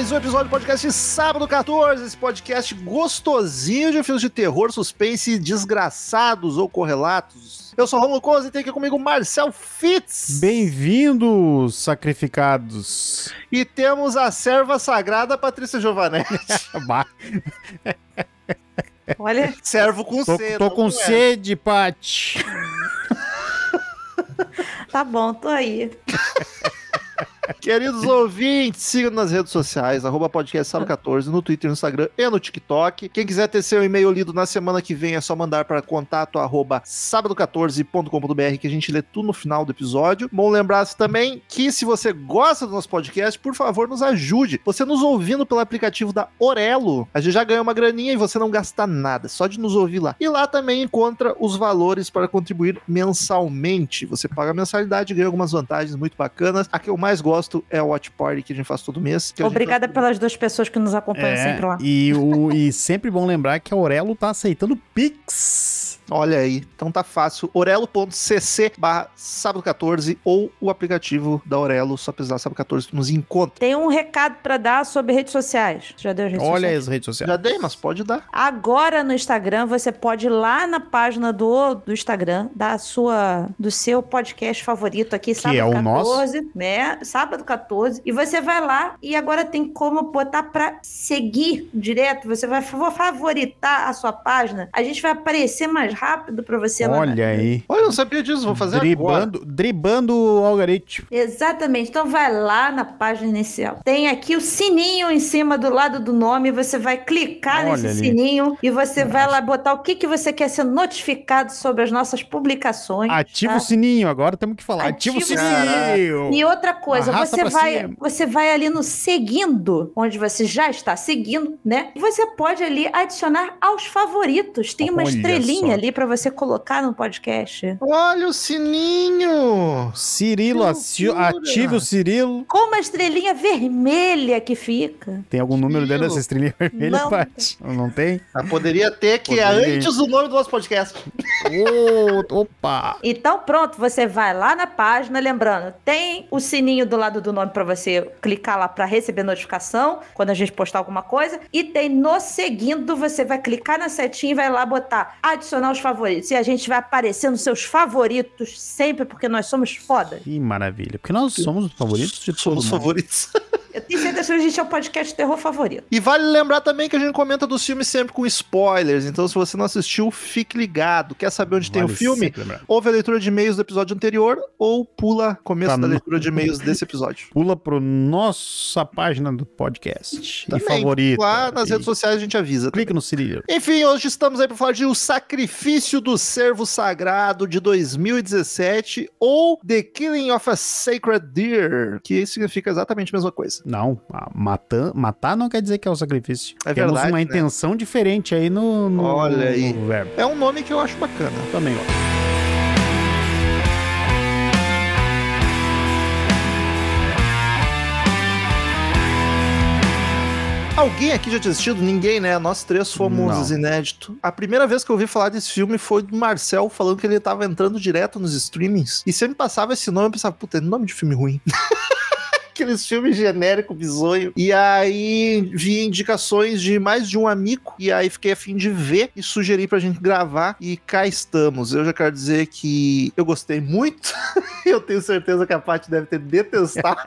Mais um episódio do podcast Sábado 14, esse podcast gostosinho de filmes de terror, suspense desgraçados ou correlatos. Eu sou o Romulo Coza e tem aqui comigo Marcel Fitz. Bem-vindos, sacrificados. E temos a serva sagrada Patrícia Giovanetti. Olha, Servo com tô, C. tô com é. sede, Paty. tá bom, tô aí. Queridos ouvintes, sigam nas redes sociais, arroba podcast sábado 14, no Twitter, no Instagram e no TikTok. Quem quiser ter seu e-mail lido na semana que vem, é só mandar para contato arroba sábado14.com.br que a gente lê tudo no final do episódio. Bom lembrar também que se você gosta do nosso podcast, por favor, nos ajude. Você nos ouvindo pelo aplicativo da Orelo, a gente já ganhou uma graninha e você não gasta nada, só de nos ouvir lá. E lá também encontra os valores para contribuir mensalmente. Você paga mensalidade e ganha algumas vantagens muito bacanas. A que eu mais gosto é a Watch Party que a gente faz todo mês. Obrigada faz- pelas duas pessoas que nos acompanham É, sempre lá. e, o, e sempre bom lembrar que a Aurelo tá aceitando Pix. Olha aí, então tá fácil. orelo.cc barra sábado 14 ou o aplicativo da Orelo, só pesquisar sábado 14 que nos encontra. Tem um recado pra dar sobre redes sociais. Já deu as redes Olha sociais? as redes sociais. Já dei, mas pode dar. Agora no Instagram, você pode ir lá na página do, do Instagram, da sua, do seu podcast favorito aqui, sábado é o 14, né? Sábado 14. E você vai lá e agora tem como botar pra seguir direto. Você vai fa- favoritar a sua página. A gente vai aparecer mais rápido pra você lá. Olha aí. Olha, eu não sabia disso, vou fazer agora. Dribando, dribando o algoritmo. Exatamente. Então vai lá na página inicial. Tem aqui o sininho em cima do lado do nome. Você vai clicar Olha nesse ali. sininho e você vai lá botar o que, que você quer ser notificado sobre as nossas publicações. Ativa tá? o sininho, agora temos que falar. Ativa, o o sininho. E outra coisa, Arrasta você vai, cima. você vai ali no seguindo, onde você já está seguindo, né? E você pode ali adicionar aos favoritos. Tem uma Olha estrelinha só. ali para você colocar no podcast. Olha o sininho! Cirilo, ative o Cirilo. Com uma estrelinha vermelha que fica. Tem algum número dentro dessa estrelinha vermelha, Não. Paty? Não tem? Ah, poderia ter, que é Poderia. antes do nome do nosso podcast. Ô, opa! Então, pronto, você vai lá na página, lembrando, tem o sininho do lado do nome para você clicar lá para receber notificação quando a gente postar alguma coisa, e tem no seguindo, você vai clicar na setinha e vai lá botar adicionar os favoritos, e a gente vai aparecer nos seus favoritos sempre, porque nós somos foda. Que maravilha. Porque nós somos os favoritos de todo Somos mundo. favoritos. Eu tenho certeza que a gente é o podcast terror favorito. E vale lembrar também que a gente comenta dos filmes sempre com spoilers. Então, se você não assistiu, fique ligado. Quer saber onde tem o Vale filme? Ouve a leitura de e-mails do episódio anterior ou pula começo Tá da no- leitura de e-mails desse episódio. Pula pro nossa página do podcast. Também, e favorito. Lá nas E redes sociais a gente avisa. Clica no Cirilo. Enfim, hoje estamos aí para falar de O Sacrifício do Servo Sagrado de 2017 ou The Killing of a Sacred Deer, que significa exatamente a mesma coisa. Não, a matan- matar não quer dizer que é o sacrifício. É Temos verdade, uma né? intenção diferente aí no, no, Olha aí. no verbo. É um nome que eu acho bacana. Também, ó. Alguém aqui já tinha assistido? Ninguém, né? Nós três fomos Não. inédito. A primeira vez que eu ouvi falar desse filme foi do Marcel falando que ele tava entrando direto nos streamings. E sempre passava esse nome, eu pensava, puta, é nome de filme ruim. Aqueles filmes genéricos, bizonho. E aí vi indicações de mais de um amigo. E aí fiquei a fim de ver e sugeri pra gente gravar. E cá estamos. Eu já quero dizer que eu gostei muito. eu tenho certeza que a Paty deve ter detestado.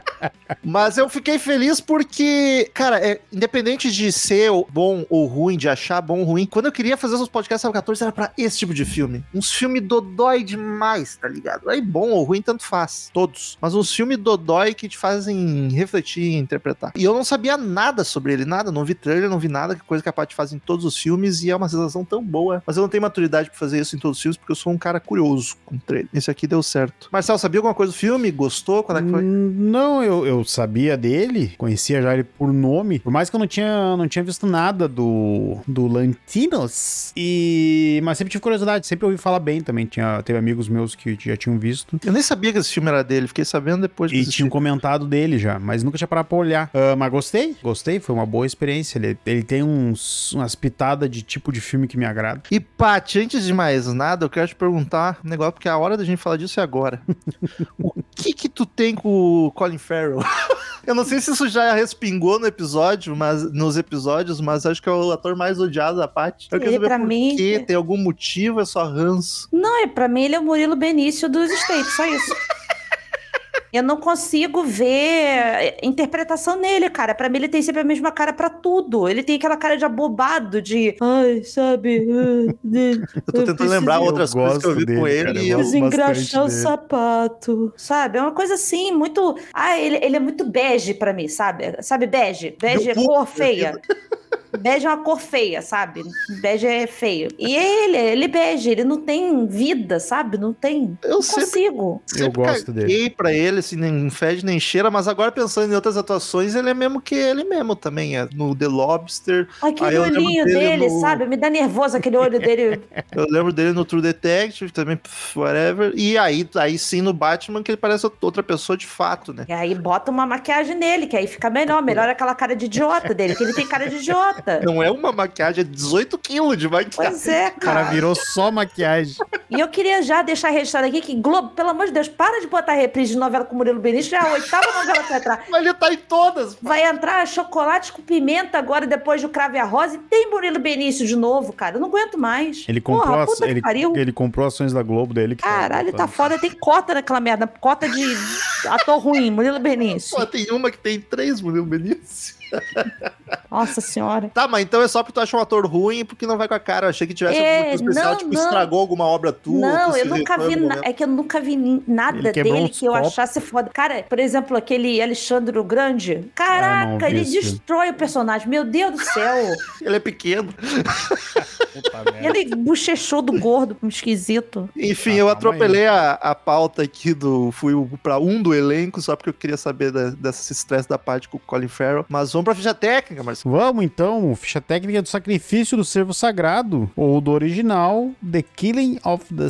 Mas eu fiquei feliz porque, cara, é, independente de ser bom ou ruim, de achar bom ou ruim, quando eu queria fazer os podcasts Sábado 14 era pra esse tipo de filme. Uns filmes dodói demais, tá ligado? Aí bom ou ruim, tanto faz. Todos. Mas uns filmes dodói que te fazem refletir e interpretar. E eu não sabia nada sobre ele, nada, não vi trailer, não vi nada, que coisa que a Paty faz em todos os filmes e é uma sensação tão boa. Mas eu não tenho maturidade pra fazer isso em todos os filmes porque eu sou um cara curioso com trailer. Esse aqui deu certo. Marcelo, sabia alguma coisa do filme? Gostou? Quando é que foi? Hum, Não, eu, eu sabia dele, conhecia já ele por nome, por mais que eu não tinha, não tinha visto nada do, do Lantinos, e, mas sempre tive curiosidade, sempre ouvi falar bem também, tinha, teve amigos meus que já tinham visto, Eu nem sabia que esse filme era dele, fiquei sabendo depois de e tinham comentado dele já, mas nunca tinha parado pra olhar. Ah, mas gostei, gostei, foi uma boa experiência, ele, ele tem uns, umas pitadas de tipo de filme que me agrada. E, Paty, antes de mais nada, eu quero te perguntar um negócio, porque a hora da gente falar disso é agora. o que que tu tem com o Colin Farrell? eu não sei se isso já respingou no episódio, mas nos episódios, mas acho que é o ator mais odiado da Paty. Eu quero Ele, saber por mim- quê, tem algum motivo, é só ranço. Não, é pra mim ele é o Murilo Benício dos States, só isso. Eu não consigo ver interpretação nele, cara. Pra mim ele tem sempre a mesma cara pra tudo. Ele tem aquela cara de abobado, de... Ai, sabe... ah, de- Eu tô Eu tentando preciso- lembrar Eu outras coisas que eu vi gosto com dele, ele cara, eu eu... Desengraxar o dele. sapato, sabe? É uma coisa assim, muito. Ah, ele, ele é muito bege pra mim, sabe? Sabe, bege? Bege é cor feia. Bege é uma cor feia, sabe? Bege é feio. E ele, ele bege, ele não tem vida, sabe? Não tem. Eu não sempre- consigo. Sempre gosto dele. pra ele, assim, nem fede nem cheira, mas agora pensando em outras atuações, ele é mesmo que ele mesmo também. É no The Lobster, Aquele eu olhinho dele dele, no- sabe? Me dá nervoso aquele olho dele. eu lembro dele no True Detective, também, pff, whatever. E aí, aí sim no Batman, que ele parece outra pessoa de fato, né? E aí bota uma maquiagem nele, que aí fica melhor. Melhor aquela cara de idiota dele, que ele tem cara de idiota. Não é uma maquiagem, é 18 quilos de maquiagem. Pois é, O cara cara. virou só maquiagem. E eu queria já deixar registrado aqui que Globo, pelo amor de Deus, para de botar reprise de novela com Murilo Benício, já é a oitava novela que vai entrar. Mas ele tá em todas. Vai entrar chocolate com pimenta agora, depois do Crave a Rosa, e tem Murilo Benício de novo, cara. Eu não aguento mais. Ele comprou, Porra, que ele, pariu. ele comprou ações da Globo dele. que tá Caralho, tá botando. foda. Tem cota naquela merda. Cota de ator ruim, Murilo Benício. Pô, tem uma que tem três Murilo Benício. Nossa senhora. Tá, mas então é só porque tu acha um ator ruim e porque não vai com a cara. Eu achei que tivesse É, coisa especial, não, tipo, não. estragou alguma obra tua. Não, eu nunca vi. na-. É que eu nunca vi nada dele que eu copos. achasse foda. Cara, por exemplo, aquele Alexandre o Grande. Ah, Caraca, ele destrói o personagem. Meu Deus do céu. Ele é pequeno. Puta E merda. ele bochechou do gordo, esquisito. Enfim, Ah, eu atropelei a, a pauta aqui do. Fui pra um do elenco, só porque eu queria saber da, desse estresse da parte com o Colin Farrell. Mas vamos pra ficha técnica, Marcelo. Vamos então, ficha técnica do sacrifício do servo sagrado, ou do original, The Killing of the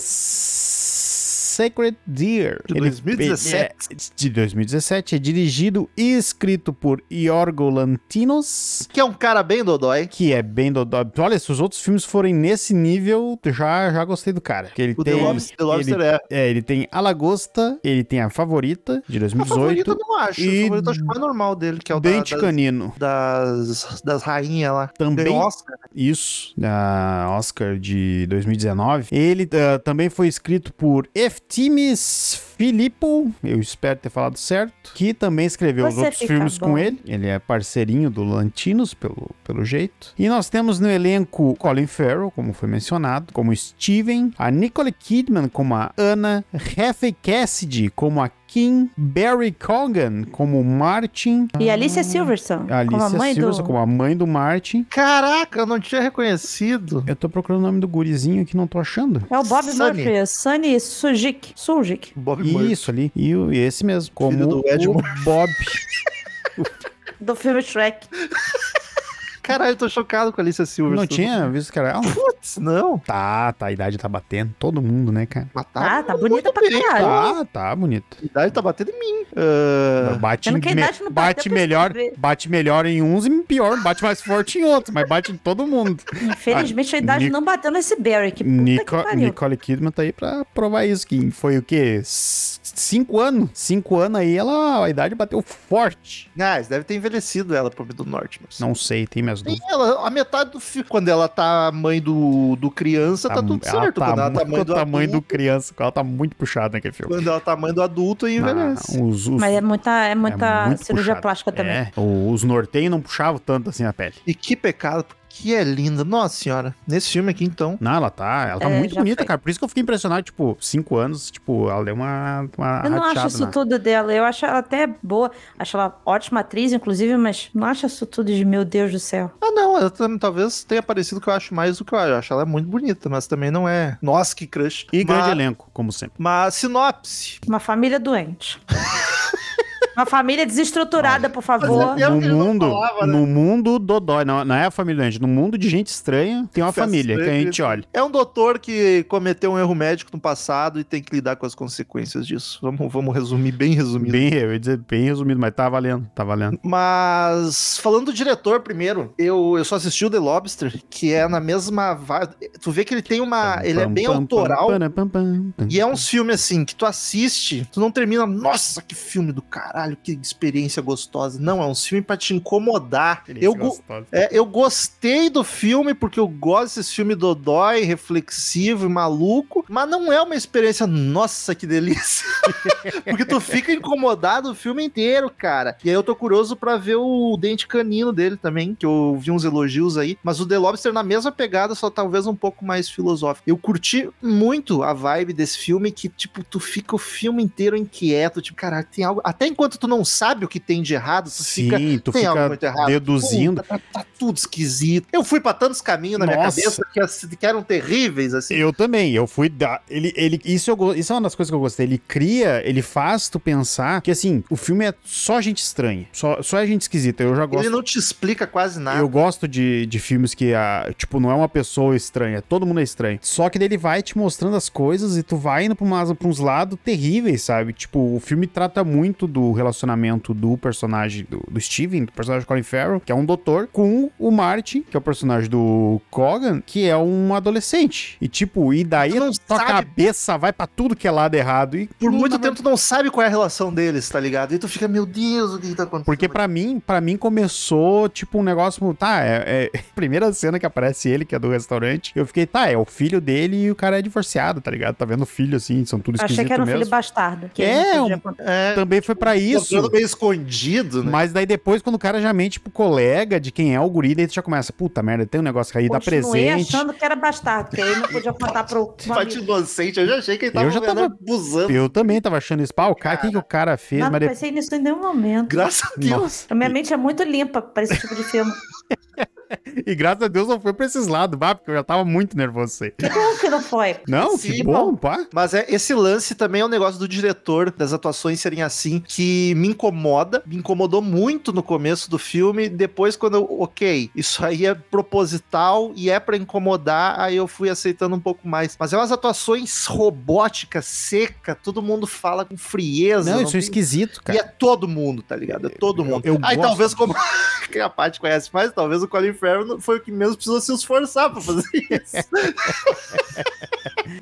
Sacred Deer. De 2017. é- de 2017, é dirigido e escrito por Yorgo Lantinos, Que é um cara bem dodói. que é bem do... do- Olha, se os outros filmes forem nesse nível, já, já gostei do cara. Que ele O tem, The Lobster, The Lobster ele, é. é, ele tem A Lagosta, ele tem A Favorita, de A 2018, favorita eu não acho. e A favorita eu acho mais normal dele, que é o da, Dente das, Canino. das, das rainhas lá. Também Oscar. Isso, da Oscar de 2019. Ele ah, também foi escrito por Eftimis Filippo, eu espero ter falado certo, que também escreveu os Você outros fica filmes bom. com ele. Ele é parceirinho do Lantinos, pelo, pelo jeito. E nós temos no elenco Colin Farrell, como foi mencionado, como Steven, a Nicole Kidman como a Anna, Hefe Cassidy como a Kim, Barry Cogan como Martin, E Alicia Silverstone, a como a Alicia mãe Silverson do... como a mãe do Martin. Caraca, eu não tinha reconhecido. Eu tô procurando o nome do gurizinho aqui, não tô achando. É o Bob Sunny. Murphy, Sunny Sujik. Sujik. Bob Murphy. Isso ali. E, o- e esse mesmo. Como Filho do Ed o. Bob. Do filme Shrek. Caralho, eu tô chocado com a Alicia Silverstone. Não tinha visto que era ela? Putz, não. Tá, tá. A idade tá batendo. Todo mundo, né, cara? Mas Ah, tá bonita pra bem. caralho. Tá, tá bonito. A idade tá batendo em mim. Ah, Bate, a me- idade não bate bateu pra melhor, bate melhor em uns e pior, bate mais forte em outros, mas bate em todo mundo. Infelizmente a idade Nic- não bateu nesse Barry. Que puta Nico- que pariu. Nicole Kidman tá aí pra provar isso, que foi o quê? Cinco anos? Cinco anos aí, ela, a idade bateu forte. Ah, devem ter envelhecido ela pro do norte, mas. Não sei, tem minhas Tem dúvidas. ela, a metade do filme. Quando ela tá mãe do, do criança, tá, tudo ela certo. quando ela tá muito mãe do o tamanho do adulto, criança, ela tá muito puxada naquele filme. quando ela tá mãe do adulto, aí envelhece. Ah, os, os- Mas é muita, é muita é cirurgia puxado. plástica também. É, os norteios não puxavam tanto assim a pele. E que pecado, porque que é linda. Nossa senhora. Nesse filme aqui, então. Não, ela tá, ela tá É, muito bonita, foi. cara. Por isso que eu fiquei impressionado, tipo, cinco anos, tipo, ela deu uma, uma Eu não acho isso na- tudo dela. Eu acho ela até boa. Acho ela ótima atriz, inclusive, mas não acho isso tudo de meu Deus do céu. Ah, não, eu tam- talvez tenha parecido que eu acho mais do que eu acho. Eu acho ela muito bonita, mas também não é. Nossa, que crush. E grande mas, elenco, como sempre. mas sinopse. Uma família doente. Uma família desestruturada, por favor. É- No mundo, falava, né? no mundo dodói, não, não é a família doente, no mundo de gente estranha, tem uma Festa família que a gente olha. É um doutor que cometeu um erro médico no passado e tem que lidar com as consequências disso. Vamos, vamos resumir bem resumido. Bem, eu ia dizer bem resumido, mas tá valendo, tá valendo. Mas falando do diretor primeiro, eu, eu só assisti o The Lobster, que é na mesma. Tu vê que ele tem uma. Ele é bem pam, pam, autoral. pam, pam, pam, pam. E é um filme assim que tu assiste, tu não termina, nossa, que filme do caralho, que experiência gostosa. Não, é um filme pra te incomodar. Eu, go- é, eu gostei do filme porque eu gosto desse filme dodói, reflexivo e maluco, mas não é uma experiência, nossa, que delícia. porque tu fica incomodado o filme inteiro, cara. E aí eu tô curioso pra ver o dente canino dele também, que eu vi uns elogios aí, mas o The Lobster na mesma pegada, só talvez um pouco mais filosófico. Eu curti muito a vibe desse filme que, tipo, tu fica o filme inteiro inquieto, tipo, cara, tem algo, até enquanto tu não sabe o que tem de errado, tu fica Sim, tu tem algo fica muito errado. deduzindo. Puta, tá, tá tudo esquisito. Eu fui pra tantos caminhos na minha Nossa. cabeça que, eram terríveis, assim. Eu também, eu fui da. Ele, ele, isso, eu, isso é uma das coisas que eu gostei. Ele cria, ele faz tu pensar que assim, o filme é só gente estranha, só, só é gente esquisita. Eu já gosto. Ele não te explica quase nada. Eu gosto de, de filmes que, a, tipo, não é uma pessoa estranha, todo mundo é estranho. Só que ele vai te mostrando as coisas e tu vai indo pra, umas, pra uns lados terríveis, sabe? Tipo, o filme trata muito do relacionamento do personagem do, do Steven, do personagem Colin Farrell, que é um doutor, com o Martin, que é o personagem do Cogan, que é um adolescente. E tipo, e daí Tu não tua sabe- cabeça vai pra tudo que é lado errado. E Por muito tempo tu não sabe qual é a relação deles, tá ligado? E tu fica, meu Deus, o que, que tá acontecendo? Porque pra mim, para mim começou tipo um negócio, tá, é, é primeira cena que aparece ele, que é do restaurante, eu fiquei, tá, é o filho dele e o cara é divorciado, tá ligado? Tá vendo o filho assim, são tudo esquisito Achei que era um mesmo. filho bastardo. Que É, um-. É, Também foi pra isso. Mostrando meio escondido, né? Mas daí depois, quando o cara já mente pro colega de quem é o guri, daí tu já começa, puta merda, tem um negócio aí, dá presente. achando que era bastardo, que aí não podia contar pro, Bate inocente, eu já achei que ele tava, Eu já tava- abusando. Eu também tava achando isso. Pá, o cara, o que, que o cara fez? Não, Mas não depois. pensei nisso em nenhum momento. Graças a Deus. Nossa. A minha mente é muito limpa pra esse tipo de filme. E graças a Deus não foi pra esses lados, bah, porque eu já tava muito nervoso. Sei. Que bom que não foi. Não, Sim, que bom, pá. Mas é, esse lance também é um negócio do diretor, das atuações serem assim, que me incomoda, me incomodou muito no começo do filme. Depois, quando eu, ok, isso aí é proposital e é pra incomodar, aí eu fui aceitando um pouco mais. Mas é umas atuações robóticas, seca, todo mundo fala com frieza. Não, isso tem- é esquisito, E cara. é todo mundo, tá ligado? É todo mundo. eu Aí gosto talvez, como que a parte conhece mais, talvez o Colin Não- foi o que menos precisou se esforçar pra fazer isso.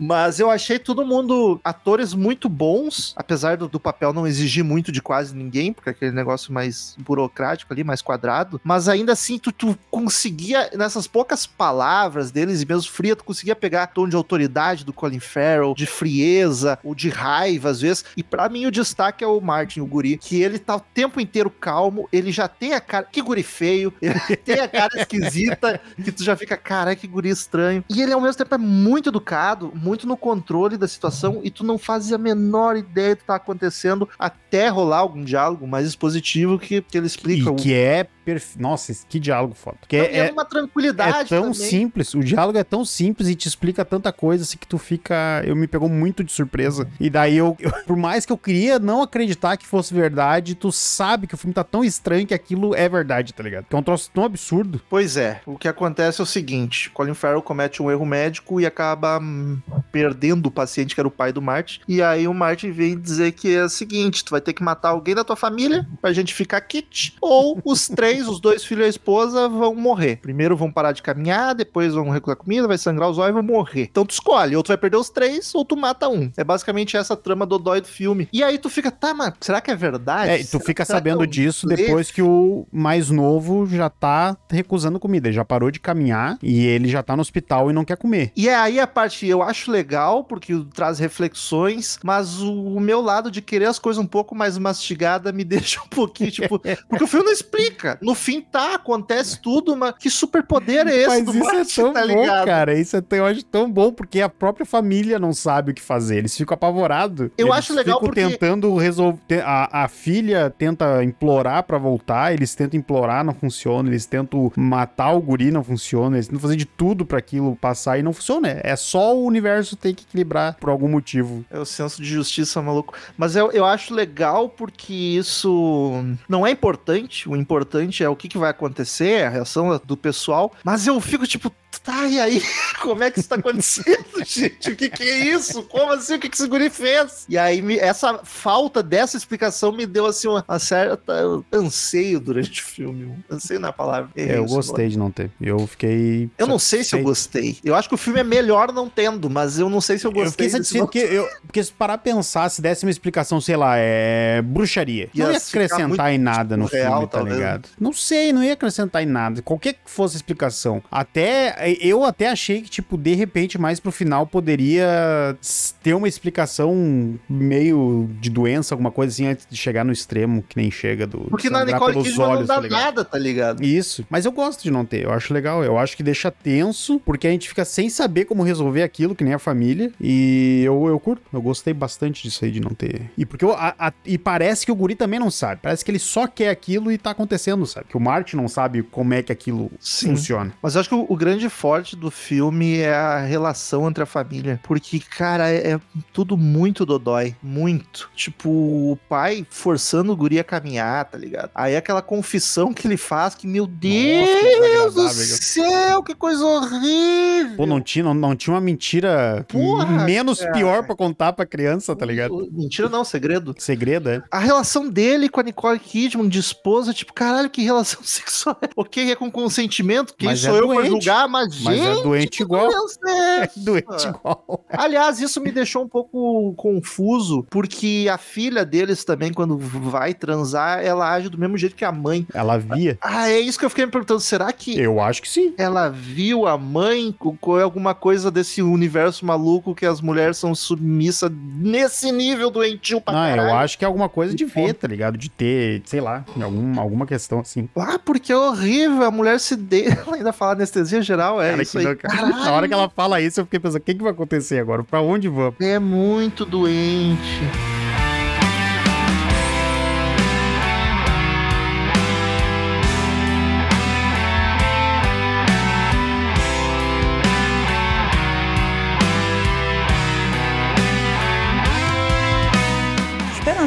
Mas eu achei todo mundo atores muito bons, apesar do, do papel não exigir muito de quase ninguém, porque é aquele negócio mais burocrático ali, mais quadrado. Mas ainda assim, tu, tu conseguia, nessas poucas palavras deles, e mesmo fria, tu conseguia pegar tom de autoridade do Colin Farrell, de frieza, ou de raiva, às vezes. E pra mim, o destaque é o Martin, o guri, que ele tá o tempo inteiro calmo, ele já tem a cara. Que guri feio, ele tem a cara esquisita, que tu já fica, cara, que guri estranho. E ele, ao mesmo tempo, é muito educado, muito no controle da situação, e tu não fazes a menor ideia do que tá acontecendo até rolar algum diálogo mais expositivo que, que ele explica. E o- que é perfeito. Nossa, que diálogo foda. Que é, é é, uma é tranquilidade tão também. simples. O diálogo é tão simples e te explica tanta coisa assim que tu fica. Eu me pegou muito de surpresa. E daí eu, eu- por mais que eu queria não acreditar que fosse verdade, tu sabe que o filme tá tão estranho que aquilo é verdade, tá ligado? Que é um troço tão absurdo. Pois é, o que acontece é o seguinte: Colin Farrell comete um erro médico e acaba hum, perdendo o paciente que era o pai do Martin. E aí o Martin vem dizer que é o seguinte: tu vai ter que matar alguém da tua família pra gente ficar kit, ou os três, os dois filhos e a esposa, vão morrer. Primeiro vão parar de caminhar, depois vão recuar comida, vai sangrar os olhos e vão morrer. Então tu escolhe, ou tu vai perder os três, ou tu mata um. É basicamente essa trama do dói do filme. E aí tu fica, tá, mas será que é verdade? É, e tu Será- fica sabendo é um disso blefe? depois que o mais novo já tá recusando comida. Ele já parou de caminhar e ele já tá no hospital e não quer comer. E é aí a parte eu acho legal, porque traz reflexões, mas o, o meu lado de querer as coisas um pouco mais mastigada me deixa um pouquinho, tipo, porque o filme não explica. No fim tá, acontece tudo, mas que superpoder é esse Mas do isso é tão tá bom, ligado? cara. Isso é tão, eu acho tão bom, porque a própria família não sabe o que fazer. Eles ficam apavorados. Eu Eles acho legal porque- tentando resolver. A, a filha tenta implorar pra voltar, eles tentam implorar, não funciona. Eles tentam matar o guri, não funciona. Eles tentam fazer de tudo pra aquilo passar e não funciona. É só o universo ter que equilibrar por algum motivo. É o senso de justiça maluco. Mas eu, eu acho legal porque isso não é importante. O importante é o que, que vai acontecer, a reação do pessoal. Mas eu fico tipo, tá, e aí? Como é que isso tá acontecendo, gente? O que, que é isso? Como assim? O que, que esse guri fez? E aí, me- essa falta dessa explicação me deu assim uma, uma certa anseio durante o filme. Anseio na palavra. É, Errei eu gostei de não ter. Eu fiquei. Eu não sei se eu gostei. Eu acho que o filme é melhor não tendo, mas eu não sei se eu Eu gostei. fiquei desse satisfeito porque, eu, porque se parar a pensar, se desse uma explicação, sei lá, é bruxaria. Ia não ia acrescentar em nada no surreal, filme, tá talvez. ligado? Não sei, não ia acrescentar em nada. Qualquer que fosse a explicação. Até, eu até achei que, tipo, de repente, mais pro final, poderia ter uma explicação meio de doença, alguma coisa assim, antes de chegar no extremo, que nem chega do. Porque na Nicole Kidman não olhos, dá tá nada, tá ligado? Isso, mas eu gosto de não ter, eu acho legal, eu acho que deixa tenso, porque a gente fica sem saber como resolver aquilo, que nem a família, e eu, eu curto, eu gostei bastante disso aí de não ter. E porque eu- a- a- e parece que o guri também não sabe, parece que ele só quer aquilo e tá acontecendo, sabe? Que o Martin não sabe como é que aquilo Sim. funciona. Mas eu acho que o, o grande forte do filme é a relação entre a família. Porque, cara, é, é tudo muito dodói. Muito. Tipo, o pai forçando o guri a caminhar, tá ligado? Aí aquela confissão que ele faz, que, meu Deus do desagradável. céu, que coisa horrível. Pô, não tinha, não, não tinha uma mentira Porra, menos cara. pior pra contar pra criança, tá ligado? Mentira não, segredo. Segredo, é. A relação dele com a Nicole Kidman de esposa, tipo, caralho, que relação sexual é? Ok, é com consentimento, quem Mas sou é eu pra doente. julgar, mas, Mas gente, é doente igual. É céu. doente igual. Aliás, isso me deixou um pouco confuso, porque a filha deles também, quando vai transar, ela age do mesmo jeito que a mãe. Ela via? Ah, é isso que eu fiquei me perguntando. Será que Eu acho que sim. ela viu a mãe com com alguma coisa desse universo maluco que as mulheres são submissas nesse nível doentio pra Não, caralho? eu acho que é alguma coisa de ver, tá ligado? De ter, sei lá, algum, alguma questão assim. Ah, porque é horrível, a mulher se. Ela ainda fala anestesia geral, é Cara, isso aí. Na hora que ela fala isso, eu fiquei pensando, o que, que vai acontecer agora? Pra onde vamos? É muito doente.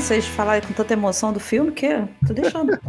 Vocês falarem com tanta emoção do filme que tô deixando.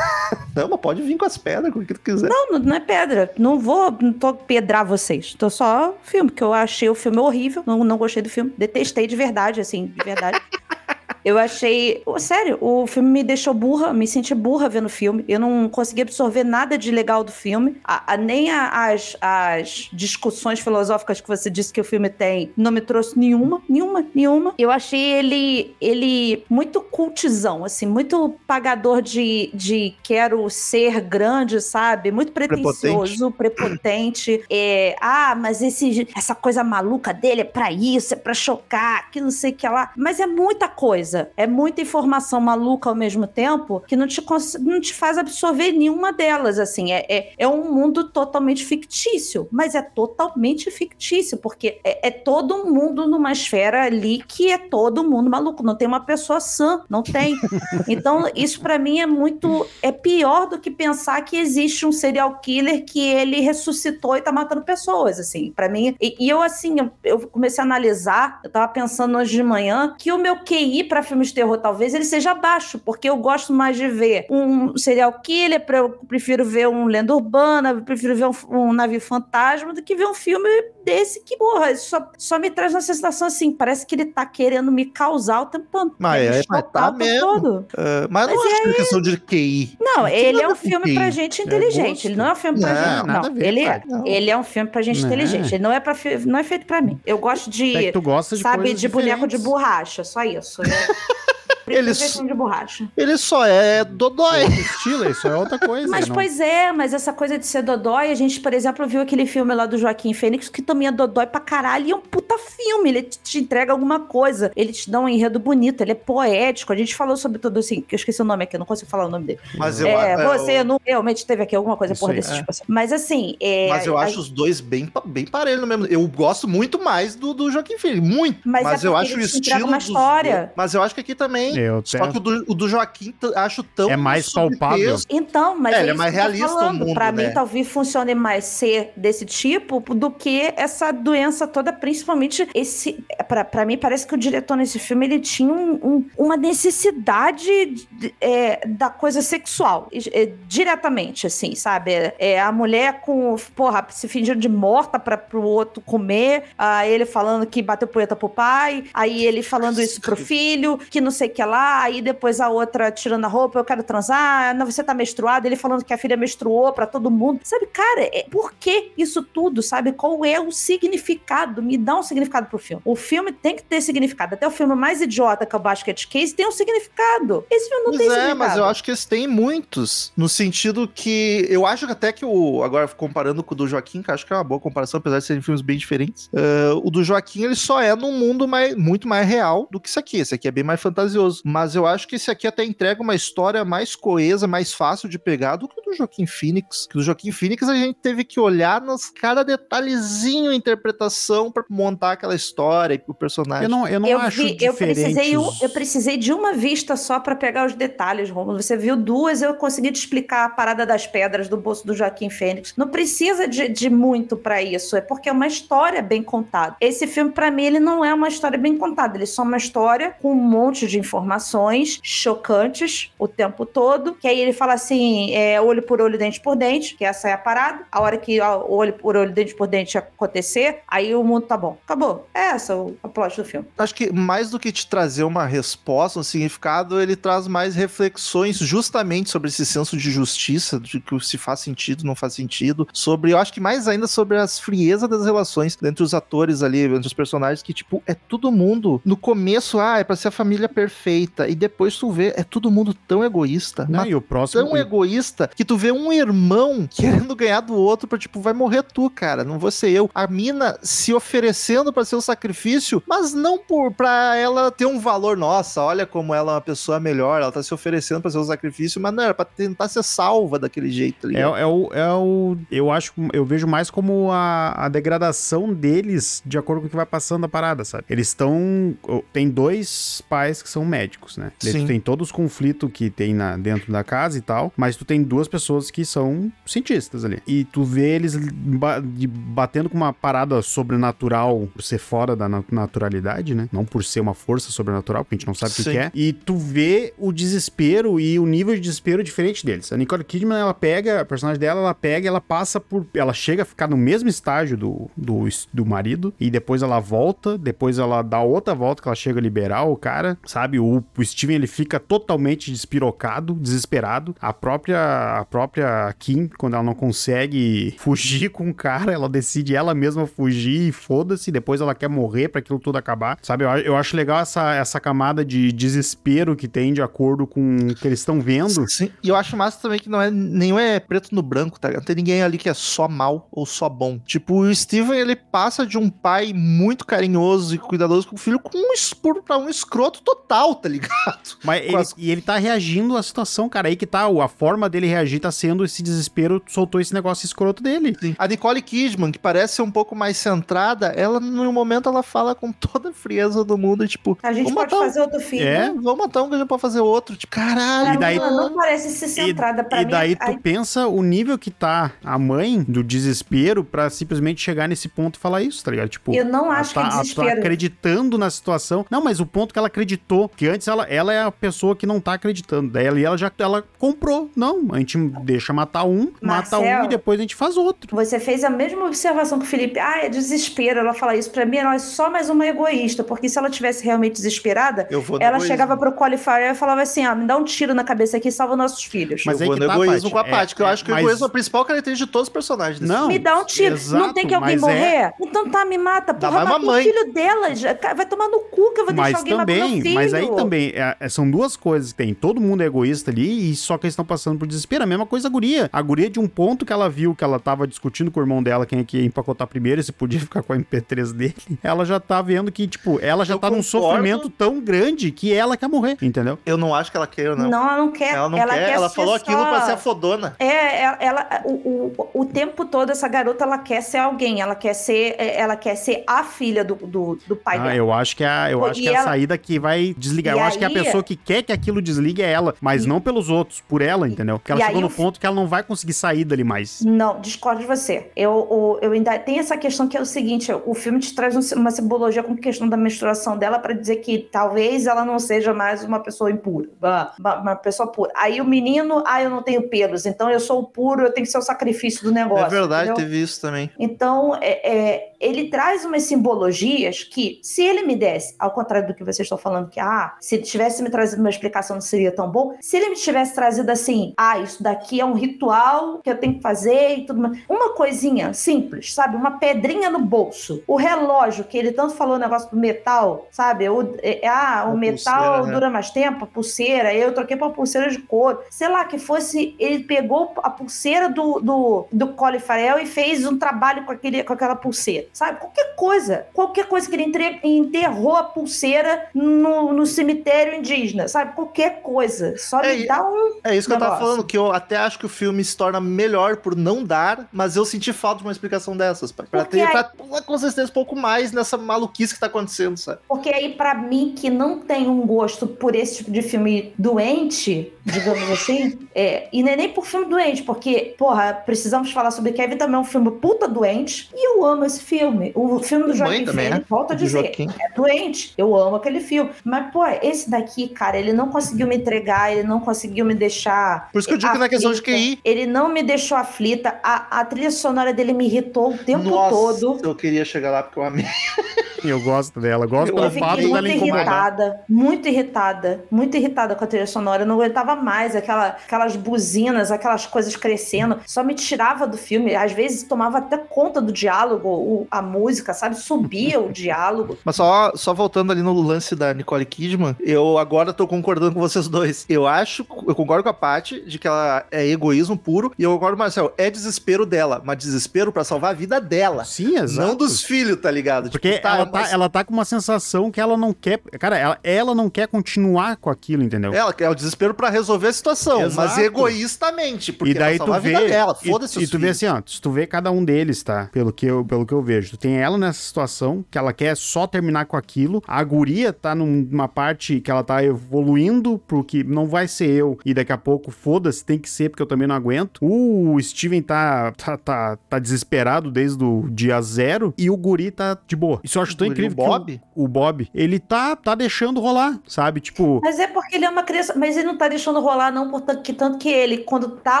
Não, mas pode vir com as pedras, com o que tu quiser. Não, não, não é pedra. Não vou, não tô pedrar vocês. Tô só filme, que eu achei o filme horrível. Não, não gostei do filme. Detestei de verdade, assim, de verdade. Eu achei. Sério, o filme me deixou burra, me senti burra vendo o filme. Eu não consegui absorver nada de legal do filme. A- a- nem a- as, as discussões filosóficas que você disse que o filme tem não me trouxe nenhuma, nenhuma, nenhuma. Eu achei ele, ele muito cultizão, assim, muito pagador de, de quero ser grande, sabe? Muito pretencioso, prepotente. É, ah, mas esse, essa coisa maluca dele é pra isso, é pra chocar, que não sei o que lá. Mas é muita coisa. É muita informação maluca ao mesmo tempo que não te, não te faz absorver nenhuma delas, assim. É, é, é um mundo totalmente fictício, mas é totalmente fictício, porque é, é todo mundo numa esfera ali que é todo mundo maluco. Não tem uma pessoa sã, não tem. Então, isso pra mim é muito. É pior do que pensar que existe um serial killer que ele ressuscitou e tá matando pessoas, assim. Pra mim. E, e eu, assim, eu, eu comecei a analisar, eu tava pensando hoje de manhã, que o meu QI pra filmes de terror talvez ele seja baixo, porque eu gosto mais de ver um serial killer, eu prefiro ver um lenda urbana, prefiro ver um, um navio fantasma do que ver um filme desse que, porra, só, só me traz uma sensação assim, parece que ele tá querendo me causar o tempo todo. Mas quer me é, mas tá mesmo. todo. Mas eu não Mas acho que é questão de QI. Não, ele é um filme QI. pra gente inteligente. gosto. ele não é um filme pra Não, gente. nada Não, a ver, ele, cara. Não. ele é um filme pra gente Não. inteligente. Ele não é, pra, fi- não é feito pra mim. Eu gosto de. É tu gosta de sabe, de boneco de diferentes. borracha, só isso. Eu- Filme de borracha. Ele só é É dodói. outro estilo, isso é outra coisa. Mas não- pois é, mas essa coisa de ser dodói, a gente, por exemplo, viu aquele filme lá do Joaquim Fênix que também é dodói pra caralho e é um puta filme. Ele te, te entrega alguma coisa, ele te dá um enredo bonito, ele é poético. A gente falou sobre tudo assim, que eu esqueci o nome aqui, eu não consigo falar o nome dele. Mas eu, é, é, você eu- não realmente teve aqui alguma coisa por desse é. tipo assim. Mas assim, é. mas eu a- acho os dois bem, bem parelhos no mesmo. Eu gosto muito mais do, do Joaquim Phoenix, muito. Mas Mas, é eu acho o ele estilo uma dos história. dois- Mas eu acho que aqui também. Eu Só tenho- que o do, o do Joaquim acho tão. É mais subtexto. palpável. Então, mas É, é, ele é isso mais realista falando. mundo, Pra né? mim, talvez funcione mais ser desse tipo do que essa doença toda, principalmente esse. Pra, pra mim, parece que o diretor nesse filme ele tinha um- um- uma necessidade de- é, da coisa sexual, é, diretamente, assim, sabe? É, é a mulher com, porra, se fingindo de morta pra, pro outro comer, aí ele falando que bateu punheta pro pai, aí ele falando isso pro filho, que não sei o que lá, aí depois a outra tirando a roupa, eu quero transar, não, você tá menstruada, ele falando que a filha menstruou pra todo mundo. Sabe, cara, é, por que isso tudo, sabe? Qual é o significado? Me dá um significado pro filme. O filme tem que ter significado. Até o filme mais idiota que é o Basket Case tem um significado. Esse filme não Pois tem é, significado. mas eu acho que eles têm muitos. No sentido que. Eu acho que até que o. Agora, comparando com o do Joaquim, que eu acho que é uma boa comparação, apesar de serem filmes bem diferentes. eh, o do Joaquim, ele só é num mundo mais, muito mais real do que esse aqui. Esse aqui é bem mais fantasioso. Mas eu acho que esse aqui até entrega uma história mais coesa, mais fácil de pegar do que o do Joaquim Phoenix. Que do Joaquim Phoenix a gente teve que olhar nos cada detalhezinho, interpretação, pra montar aquela história e o personagem. Eu não, eu não eu, acho vi- eu diferente. precisei, os- eu precisei de uma vista só pra pegar os detalhes, Romulo. Você viu duas, eu consegui te explicar a parada das pedras do bolso do Joaquim Fênix. Não precisa de, de muito pra isso, é porque é uma história bem contada. Esse filme, pra mim, ele não é uma história bem contada, ele é só uma história com um monte de informações chocantes o tempo todo, que aí ele fala assim, é, olho por olho, dente por dente, que essa é a parada. A hora que ó, olho por olho, dente por dente acontecer, aí o mundo tá bom. Acabou. É essa o, a plot do filme. Acho que mais do que te trazer uma resposta, um significado, ele traz mais reflexões justamente sobre esse senso de justiça, de que se faz sentido, não faz sentido, sobre, eu acho que mais ainda sobre as friezas das relações entre os atores ali, entre os personagens, que tipo, é todo mundo, no começo, ah, é pra ser a família perfeita, e depois tu vê, é todo mundo tão egoísta, Não, e o próximo. tão egoísta que tu vê um irmão querendo ganhar do outro pra, tipo, vai morrer tu, cara, não vou ser eu. A mina se oferecendo pra ser o sacrifício, mas não por pra ela ter um valor, nossa, olha como ela é uma pessoa melhor, ela tá se oferecendo pra ser o sacrifício, mas não, era pra tentar ser salva daquele jeito ali. É, é o, é o. Eu acho. Eu vejo mais como a, a degradação deles de acordo com o que vai passando a parada, sabe? Eles estão. Tem dois pais que são médicos, né? Daí Sim. Tu tem todos os conflitos que tem na, dentro da casa e tal, mas tu tem duas pessoas que são cientistas ali. E tu vê eles ba- batendo com uma parada sobrenatural por ser fora da na- naturalidade, né? Não por ser uma força sobrenatural, porque a gente não sabe o que é. E tu vê o desespero e o nível de desespero diferente deles. A Nicole Kidman, ela pega, a personagem dela, ela pega, ela passa por. Ela chega a ficar no mesmo estágio do, do, do marido, e depois ela volta, depois ela dá outra volta que ela chega a liberar o cara, sabe? O, o Steven ele fica totalmente despirocado, desesperado. A própria, a própria Kim, quando ela não consegue fugir com o cara, ela decide ela mesma fugir e foda-se. Depois ela quer morrer pra aquilo tudo acabar, sabe? Eu, eu acho legal essa, essa camada de desespero que tem de acordo com o que eles estão vendo. Sim, e eu acho massa também que não é nenhum é preto no branco, tá? ligado? Não tem ninguém ali que é só mal ou só bom. Tipo, o Steven, ele passa de um pai muito carinhoso e cuidadoso com o filho com um espuro pra um escroto total, tá ligado? Mas ele, as- e ele tá reagindo à situação, cara. Aí que tá, a forma dele reagir tá sendo esse desespero, soltou esse negócio escroto dele. Sim. A Nicole Kidman, que parece ser um pouco mais centrada, ela, no momento, ela fala com toda a frieza do mundo, e, tipo, A gente vamos pode matar um. fazer outro filme. É? Vamos matar um que a gente pode fazer outro. Tipo, caralho. E daí- Ela não parece ser centrada pra e mim. daí tu Aí- pensa o nível que tá a mãe do desespero pra simplesmente chegar nesse ponto e falar isso, tá ligado? Tipo, Eu não ela acho tá, que é ela tá desespero. acreditando na situação. Não, mas o ponto que ela acreditou, que antes ela, ela é a pessoa que não tá acreditando. Daí ali ela já ela comprou. Não, a gente deixa matar um, mata um Marcel. e depois a gente faz outro. Você fez a mesma observação que o Felipe. Ah, é desespero. Ela fala isso pra mim. Ela é só mais uma egoísta. Porque se ela tivesse realmente desesperada, Eu vou no ela chegava pro qualifier e falava assim: ah, me dá um tiro na cabeça aqui e salva nossos filhos. Mas eu vou que no tá, egoísmo com a Paty, que eu É, acho que o mas- egoísmo é a principal característica de todos os personagens desse Não, me dá um tiro. exato, não tem que alguém é- morrer? Então tá, me mata. Porra, matou o filho dela. já- Vai tomar no cu que eu vou deixar Mas alguém matar meu também, filho. mas aí também, é- é- são duas coisas que tem. Todo mundo é egoísta ali, e só que eles estão passando por desespero. A mesma coisa a guria. A guria, de um ponto que ela viu que ela tava discutindo com o irmão dela quem é que ia empacotar primeiro e se podia ficar com a MP3 dele, ela já tá vendo que, tipo, ela já Eu tá num concordo. sofrimento tão grande que ela quer morrer, entendeu? Eu não acho que ela queira, não. Não, ela não quer. Ela não quer, ela ser falou aquilo só- pra ser a fodona. É, ela, ela- o, o, o tempo todo essa garota ela quer ser alguém, ela quer ser, é, ela quer ser a filha do, do, do pai Ah, dela. eu acho que é a, eu acho e que é a ela- saída que vai desligar. E eu acho que a aí- pessoa que quer que aquilo desligue é ela, mas E- não pelos outros, por ela, entendeu? Porque ela E chegou aí no ponto que ela não vai conseguir sair dali mais. Não, discordo de você. Eu, o- eu ainda tenho essa questão que é o seguinte: o filme te traz um- uma simbologia com questão da menstruação dela pra dizer que talvez ela não seja mais uma pessoa impura, uma, uma- uma pessoa pura. Aí o menino, ah, eu não tenho pelos, então eu sou o puro, eu tenho que ser o sacrifício do negócio. é verdade, entendeu? teve isso também. Então, é, é, ele traz umas simbologias que, se ele me desse, ao contrário do que vocês estão falando, que, ah, se ele tivesse me trazido uma explicação não seria tão bom, se ele me tivesse trazido assim, ah, isso daqui é um ritual que eu tenho que fazer e tudo mais. Uma coisinha simples, sabe? Uma pedrinha no bolso. O relógio, que ele tanto falou o negócio do metal, sabe? O, é, ah, o A metal pulseira, né? dura mais tempo, a pulseira, eu troquei pra pulseira de couro. Sei lá, que fosse. Ele pegou a pulseira do, do, do Colin Farrell e fez um trabalho com, aquele, com aquela pulseira, sabe? Qualquer coisa. Qualquer coisa que ele entre- enterrou a pulseira no, no cemitério indígena, sabe? Qualquer coisa. Só É, me dá um. É isso que eu tava Negócio. falando, que eu até acho que o filme se torna melhor por não dar, mas eu senti falta de uma explicação dessas. Pra Porque ter, aí- pra uma consistência um pouco mais nessa maluquice que tá acontecendo, sabe? Porque aí, pra mim, que não tem um gosto por esse tipo de filme doente, digamos assim, é, e nem, nem por filme doente, porque, porra, precisamos falar sobre Kevin também é um filme puta doente, e eu amo esse filme. O filme do Joaquim Mãe também, Phoenix, volto a dizer, Joaquim. é doente. Eu amo aquele filme. Mas, pô, esse daqui, cara, ele não conseguiu me entregar, ele não conseguiu me deixar. Por isso que eu digo que não é questão de aflita. QI. Ele não me deixou aflita. A, a trilha sonora dele me irritou o tempo Nossa, todo. eu queria chegar lá porque eu amei. Eu gosto dela, gosto Eu pelo Eu fato fiquei dela muito incomodar. irritada, muito irritada, muito irritada com a trilha sonora. Eu não aguentava mais aquela, aquelas buzinas, aquelas coisas crescendo. Só me tirava do filme. Às vezes tomava até conta do diálogo, o- a música, sabe? Subia o diálogo. Mas só, só voltando ali no lance da Nicole Kidman, eu agora tô concordando com vocês dois. Eu acho, eu concordo com a Paty de que ela é egoísmo puro, e eu concordo com o Marcel, é desespero dela, mas desespero pra salvar a vida dela. Sim, exato. Não dos filhos, tá ligado? Porque Tipo, tá, ela, tá, mas- ela tá com uma sensação que ela não quer. Cara, ela, ela não quer continuar com aquilo, entendeu? Ela é o desespero pra resolver a situação, mas Exato. egoístamente, porque e daí ela tu vê. a vida dela, e- foda-se E, os tu vê filhos. assim, ó, se tu vê cada um deles, tá? Pelo que, eu, pelo que eu vejo. Tu tem ela nessa situação que ela quer só terminar com aquilo. A guria tá num- numa parte que ela tá evoluindo pro que não vai ser eu. E daqui a pouco, foda-se, tem que ser, porque eu também não aguento. O Steven tá, tá, tá, tá desesperado desde o dia zero. E o guri tá de boa. Isso eu acho tão incrível o que Bob? o, o Bob, ele tá, tá deixando rolar, sabe? Tipo. Mas é porque ele é uma criança, mas ele não tá deixando rolar, não, portanto, que tanto que ele, quando tá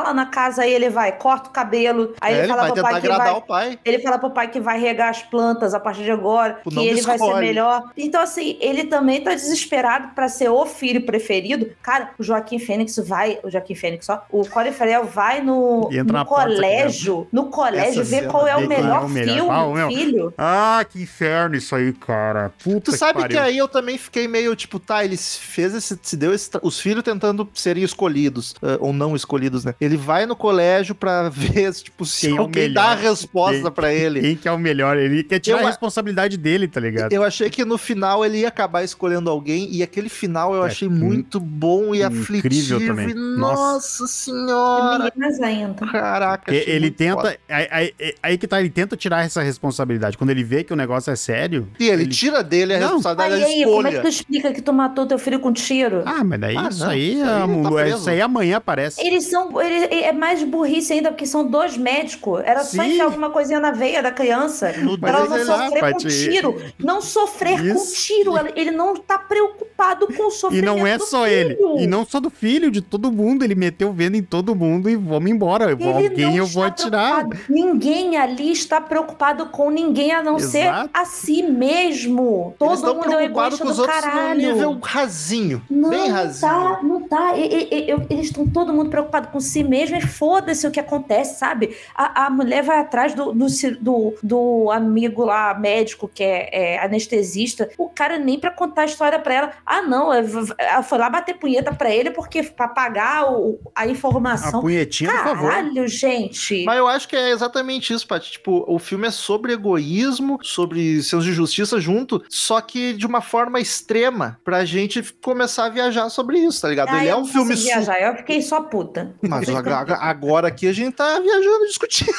lá na casa, aí ele vai, corta o cabelo, aí É, ele ele fala vai pro pai que agradar vai. o pai. Ele fala pro pai que vai regar as plantas a partir de agora, Tipo, que ele vai ser melhor. Então, assim, ele também tá desesperado pra ser o filho preferido. Cara, o Joaquim Fênix vai. O Joaquim Fênix, ó. O Colin Farrell vai no, entra no colégio. No colégio, ver qual é o qual é melhor o melhor. filme, Ah, o filho. Ah, que inferno isso aí, cara. Puta Tu sabe que, pariu. aí eu também fiquei meio tipo, tá, ele fez esse, se deu esse, os filhos tentando serem escolhidos, eh, ou não escolhidos, né? Ele vai no colégio pra ver, tipo, se Quem é o alguém dá a melhor? resposta Quem- pra ele. Quem que é o melhor? Ele quer tirar Eu a responsabilidade dele, tá ligado? Eu achei que no final ele ia acabar escolhendo alguém, e aquele final eu É, achei muito bom e incrível aflitivo. também. Nossa. Nossa senhora! Meninas ainda. Caraca, ele tenta. Aí, aí- aí que tá, ele tenta tirar essa responsabilidade. Quando ele vê que o negócio é sério. E ele, tira dele a Não. responsabilidade Aí, da aí, como é que escolha. tu explica que tu matou teu filho com tiro? Ah, mas daí Ah, isso não, aí, isso aí a tá mu- preso. isso aí amanhã aparece. Eles são. ele- é mais burrice ainda, porque são dois médicos. Era só Sim. enfiar alguma coisinha na veia da criança. No Pra ela não sei lá, sofrer com tiro. Não sofrer com Isso. tiro. Ela- Ele não tá preocupado com o E sofrimento. não é só filho. ele. E não só do filho, de todo mundo. Ele meteu vendo em todo mundo e vamos embora. Ele alguém não eu vou atirar. preocupado. Ninguém ali está preocupado com ninguém a não ser Exato. a si mesmo. Eles Todo estão mundo é um egoísta com os do outros caralho. nível rasinho. Não, bem não rasinho. tá, não tá. E- e- e- eles estão todo mundo preocupado com si mesmo e foda-se o que acontece, sabe? A, a mulher vai atrás do, do, do, do amigo lá, médico, que é, é anestesista. O cara nem pra contar a história pra ela. Ah, não, eu- ela foi lá bater punheta pra ele porque pra pagar o- a A informação. punhetinha, por favor. Caralho, gente. Mas eu acho que é exatamente isso, Paty. Tipo, o filme é sobre egoísmo, sobre senso de justiça junto, só que de uma forma extrema, pra gente começar a viajar sobre isso, tá ligado? Ah, Ele é eu um não filme su- viajar, eu fiquei só puta. Mas agora, aqui a gente tá viajando, discutindo.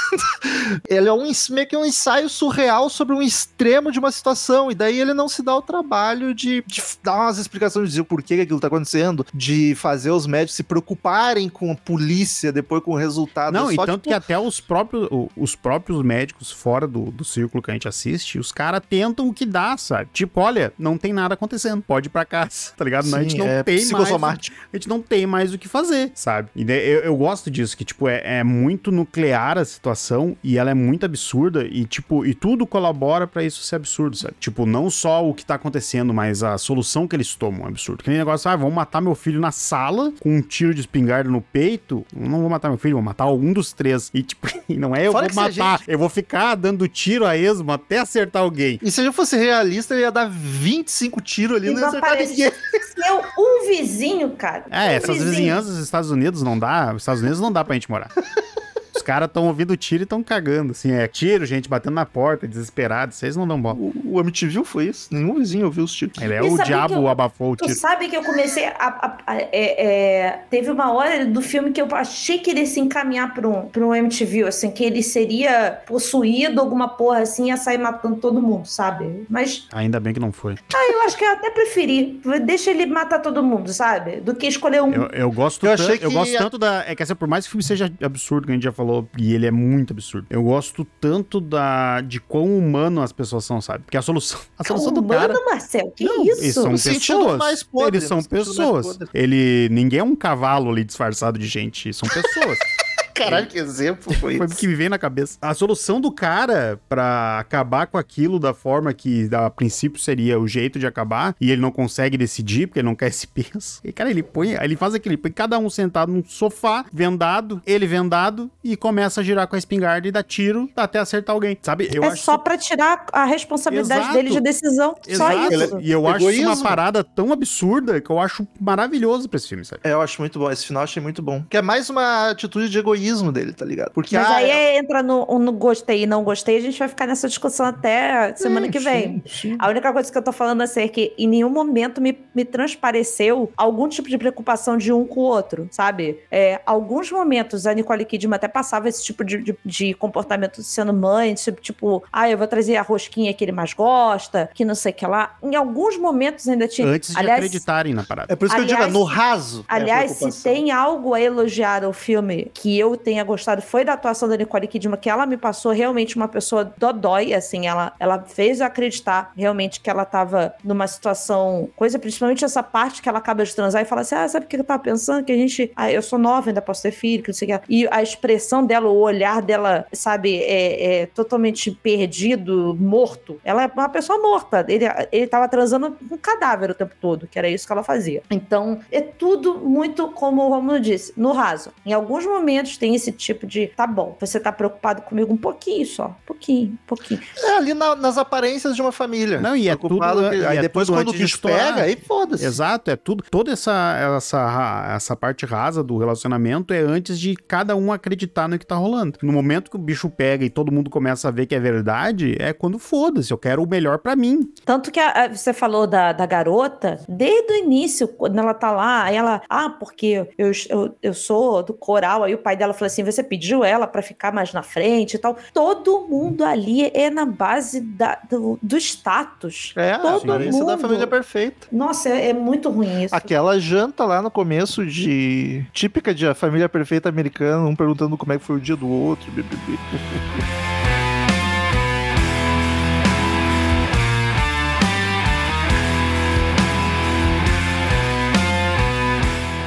Ele é um, meio que um ensaio surreal sobre um extremo de uma situação. E daí ele não se dá o trabalho de, de dar umas explicações, de dizer o porquê que aquilo tá acontecendo, de fazer os médicos se preocuparem com a polícia, depois com o resultado. Não, É e só, tanto tipo, que até os próprios, os próprios médicos fora do, do círculo que a gente assiste, os caras tentam o que dá, sabe? Tipo, olha, não tem nada acontecendo, pode ir pra casa, tá ligado? Não, a gente sim, não é tem mais. A gente não tem mais o que fazer, sabe? E eu, eu gosto disso, que, tipo, é, é muito nuclear a situação e ela é muito absurda e, tipo, e tudo colabora pra isso ser absurdo, sabe? Tipo, não só o que tá acontecendo, mas a solução que eles tomam é absurdo. Que nem negócio, ah, vamos matar meu filho na sala com um tiro de espingarda no peito. Não vou matar meu filho, vou matar um dos três. E, tipo, não é eu Fora vou matar, eu vou ficar dando tiro a esmo até acertar alguém. E se eu fosse realista, ele ia dar 25 tiros ali E não ia acertar ninguém. apareceu um vizinho, cara. É, um essas vizinhanças dos Estados Unidos não dá. Os Estados Unidos não dá pra gente morar. Os caras estão ouvindo tiro e estão cagando. Assim, é tiro, gente batendo na porta, desesperado. Vocês não dão bola. O, o MTV foi isso. Nenhum vizinho ouviu os tiros. Ele é E o diabo eu- abafou o Tu tiro. sabe que eu comecei a. a- a- é- é, teve uma hora do filme que eu achei que ele ia se encaminhar pra um, pra um MTV, assim, que ele seria possuído, alguma porra assim, ia sair matando todo mundo, sabe? Mas Ainda bem que não foi. eu acho que eu até preferi. Deixa ele matar todo mundo, sabe? Do que escolher um. Eu, eu gosto, Eu achei eu que gosto a- tanto da. É que assim, por mais que o filme seja absurdo, que a gente já falou, e ele é muito absurdo. Eu gosto tanto da de quão humano as pessoas são, sabe? Porque a solução, a solução do Humano, cara. Marcel, que Não, isso? eles são No pessoas. mais podre, eles são pessoas. Ele. Ninguém é um cavalo ali disfarçado de gente. São pessoas. Caralho, que exemplo foi Foi o isso. que me veio na cabeça. A solução do cara pra acabar com aquilo da forma que a princípio seria o jeito de acabar, e ele não consegue decidir porque ele não quer esse peso. E cara, ele põe, ele faz aquilo, ele põe cada um sentado num sofá, vendado, ele vendado, e começa a girar com a espingarda e dá tiro até acertar alguém. Sabe? Eu é acho só pra tirar a responsabilidade Exato. dele de decisão. Só Exato. isso. E eu acho isso uma parada tão absurda que eu acho maravilhoso pra esse filme, sabe? É, eu acho muito bom. Esse final eu achei muito bom. Que é mais uma atitude de egoísmo dele, tá ligado? Porque Mas ah, aí é- é- entra no, no gostei e não gostei, a gente vai ficar nessa discussão até semana Sim, que vem. sim, sim. A única coisa que eu tô falando assim é que em nenhum momento me, me transpareceu algum tipo de preocupação de um com o outro, sabe? É, alguns momentos a Nicole Kidman até passava esse tipo de, de, de comportamento sendo mãe, tipo, tipo, ah, eu vou trazer a rosquinha que ele mais gosta, que não sei o que lá. Em alguns momentos ainda tinha. Antes de Aliás, acreditarem na parada. É por isso que eu Aliás- digo, é no raso. é a Aliás, se preocupação. tem algo a elogiar ao filme que eu tenha gostado, foi da atuação da Nicole Kidman, que ela me passou realmente uma pessoa dodói, assim, ela, ela fez eu acreditar realmente que ela tava numa situação, coisa, principalmente essa parte que ela acaba de transar e fala assim, ah, sabe o que eu tava pensando? Que a gente, ah, eu sou nova, ainda posso ter filho, que não sei o que. E a expressão dela, o olhar dela, sabe, é, é totalmente perdido, morto. Ela é uma pessoa morta. Ele, ele tava transando um cadáver o tempo todo, que era isso que ela fazia. Então, é tudo muito, como o Romulo disse, no raso. Em alguns momentos tem esse tipo de, tá bom, você tá preocupado comigo um pouquinho só, um pouquinho, um pouquinho. É ali na- nas aparências de uma família. Não, e é Preocupado tudo- que- aí é depois tudo quando o bicho pega, aí foda-se. Exato, é tudo. Toda essa, essa, essa parte rasa do relacionamento é antes de cada um acreditar no que tá rolando. No momento que o bicho pega e todo mundo começa a ver que é verdade, é quando foda-se, eu quero o melhor pra mim. Tanto que a- a- você falou da, da garota, desde o início, quando ela tá lá, aí ela, ah, porque eu, eu, eu sou do coral, aí o pai dela falou assim: você pediu ela pra ficar mais na frente e tal. Todo mundo ali é na base da, do, do status. É, Todo a da mundo. família perfeita. Nossa, é, é muito ruim isso. Aquela janta lá no começo de. típica de a família perfeita americana, um perguntando como é que foi o dia do outro.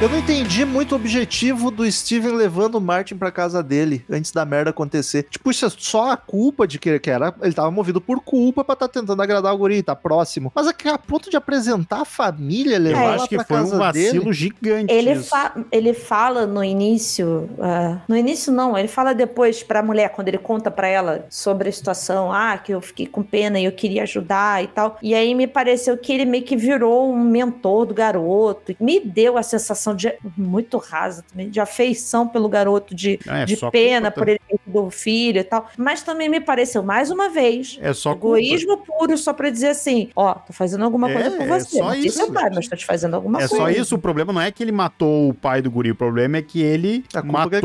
Eu não entendi muito o objetivo do Steven levando o Martin pra casa dele antes da merda acontecer. Tipo, isso é só a culpa de que, que era. Ele tava movido por culpa pra tá tentando agradar o guri, tá próximo. Mas aqui a ponto de apresentar a família, levar Eu ela acho que pra foi um vacilo dele. gigante. Ele, isso. fa- ele fala no início, ah, no início não, ele fala depois pra mulher, quando ele conta pra ela sobre a situação, ah, que eu fiquei com pena e eu queria ajudar e tal. E aí me pareceu que ele meio que virou um mentor do garoto. Me deu a sensação de, muito rasa também, de afeição pelo garoto, de, É, de só pena culpa por ele ter filho e tal. Mas também me pareceu, mais uma vez, É só culpa. egoísmo puro só pra dizer assim, ó, tô fazendo alguma É, coisa por é você. só Não sei isso, seu pai, mas tô te fazendo alguma É coisa. só isso, o problema não é que ele matou o pai do guri, o problema é que ele culpa matou.